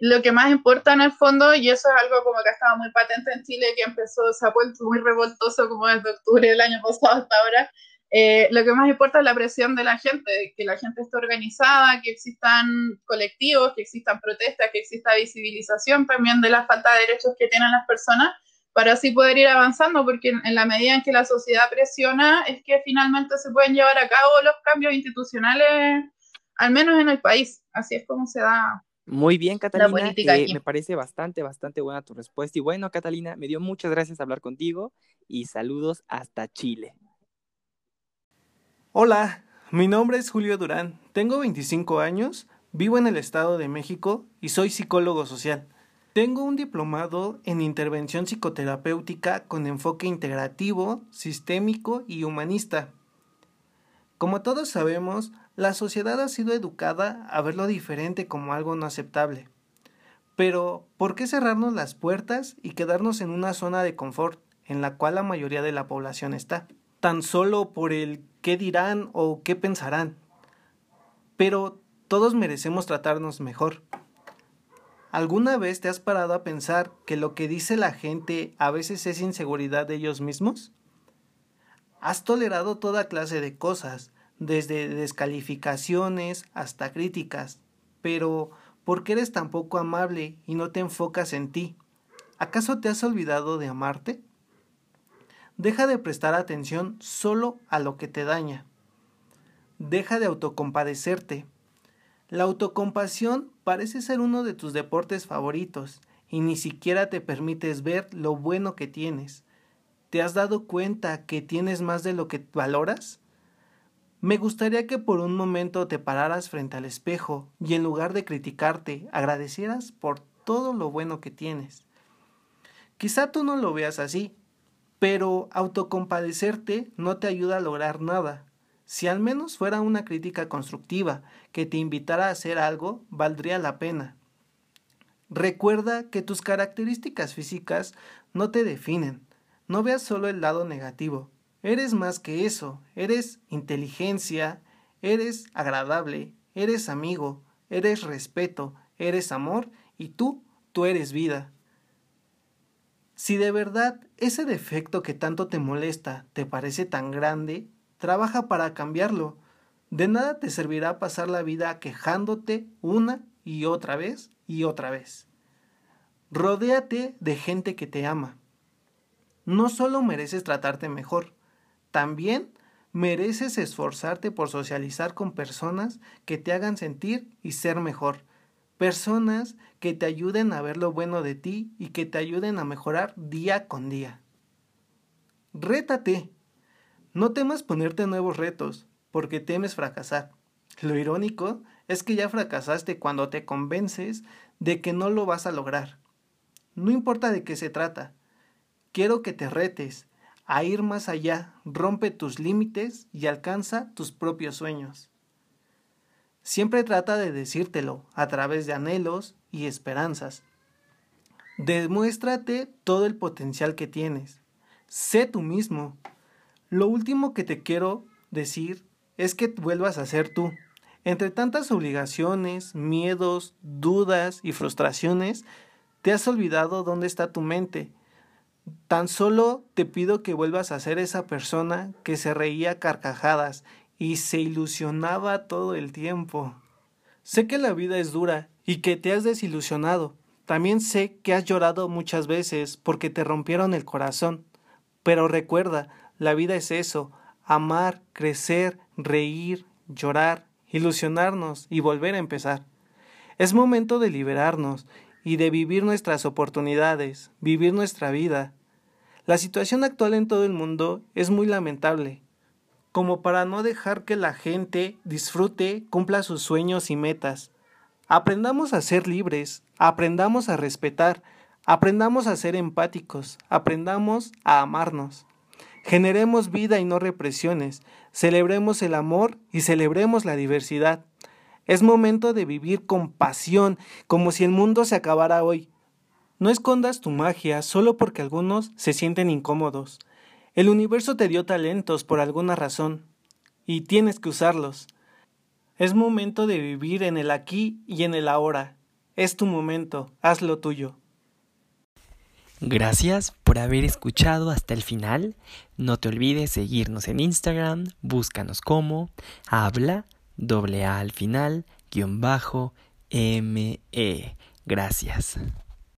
lo que más importa en el fondo, y eso es algo como que ha estado muy patente en Chile, que empezó, se ha vuelto muy revoltoso como desde octubre del año pasado hasta ahora, eh, lo que más importa es la presión de la gente, que la gente esté organizada, que existan colectivos, que existan protestas, que exista visibilización también de la falta de derechos que tienen las personas, para así poder ir avanzando, porque en la medida en que la sociedad presiona, es que finalmente se pueden llevar a cabo los cambios institucionales al menos en el país. Así es como se da. Muy bien, Catalina. Eh, me parece bastante, bastante buena tu respuesta. Y bueno, Catalina, me dio muchas gracias hablar contigo y saludos hasta Chile. Hola, mi nombre es Julio Durán. Tengo 25 años, vivo en el Estado de México y soy psicólogo social. Tengo un diplomado en intervención psicoterapéutica con enfoque integrativo, sistémico y humanista. Como todos sabemos, la sociedad ha sido educada a ver lo diferente como algo no aceptable. Pero, ¿por qué cerrarnos las puertas y quedarnos en una zona de confort en la cual la mayoría de la población está? Tan solo por el qué dirán o qué pensarán. Pero todos merecemos tratarnos mejor. ¿Alguna vez te has parado a pensar que lo que dice la gente a veces es inseguridad de ellos mismos? Has tolerado toda clase de cosas, desde descalificaciones hasta críticas. Pero, ¿por qué eres tan poco amable y no te enfocas en ti? ¿Acaso te has olvidado de amarte? Deja de prestar atención solo a lo que te daña. Deja de autocompadecerte. La autocompasión parece ser uno de tus deportes favoritos y ni siquiera te permites ver lo bueno que tienes. ¿Te has dado cuenta que tienes más de lo que valoras? Me gustaría que por un momento te pararas frente al espejo y en lugar de criticarte, agradecieras por todo lo bueno que tienes. Quizá tú no lo veas así, pero autocompadecerte no te ayuda a lograr nada. Si al menos fuera una crítica constructiva que te invitara a hacer algo, valdría la pena. Recuerda que tus características físicas no te definen. No veas solo el lado negativo. Eres más que eso, eres inteligencia, eres agradable, eres amigo, eres respeto, eres amor y tú, tú eres vida. Si de verdad ese defecto que tanto te molesta te parece tan grande, trabaja para cambiarlo. De nada te servirá pasar la vida quejándote una y otra vez y otra vez. Rodéate de gente que te ama. No solo mereces tratarte mejor, también mereces esforzarte por socializar con personas que te hagan sentir y ser mejor. Personas que te ayuden a ver lo bueno de ti y que te ayuden a mejorar día con día. Rétate. No temas ponerte nuevos retos, porque temes fracasar. Lo irónico es que ya fracasaste cuando te convences de que no lo vas a lograr. No importa de qué se trata. Quiero que te retes a ir más allá, rompe tus límites y alcanza tus propios sueños. Siempre trata de decírtelo a través de anhelos y esperanzas. Demuéstrate todo el potencial que tienes. Sé tú mismo. Lo último que te quiero decir es que vuelvas a ser tú. Entre tantas obligaciones, miedos, dudas y frustraciones, te has olvidado dónde está tu mente. Tan solo te pido que vuelvas a ser esa persona que se reía carcajadas y se ilusionaba todo el tiempo. Sé que la vida es dura y que te has desilusionado. También sé que has llorado muchas veces porque te rompieron el corazón. Pero recuerda, la vida es eso, amar, crecer, reír, llorar, ilusionarnos y volver a empezar. Es momento de liberarnos y de vivir nuestras oportunidades, vivir nuestra vida. La situación actual en todo el mundo es muy lamentable, como para no dejar que la gente disfrute, cumpla sus sueños y metas. Aprendamos a ser libres, aprendamos a respetar, Aprendamos a ser empáticos, aprendamos a amarnos. Generemos vida y no represiones, celebremos el amor y celebremos la diversidad. Es momento de vivir con pasión, como si el mundo se acabara hoy. No escondas tu magia solo porque algunos se sienten incómodos. El universo te dio talentos por alguna razón, y tienes que usarlos. Es momento de vivir en el aquí y en el ahora. Es tu momento, hazlo tuyo. Gracias por haber escuchado hasta el final. No te olvides seguirnos en Instagram, búscanos como habla doble A al final guion bajo ME. Gracias.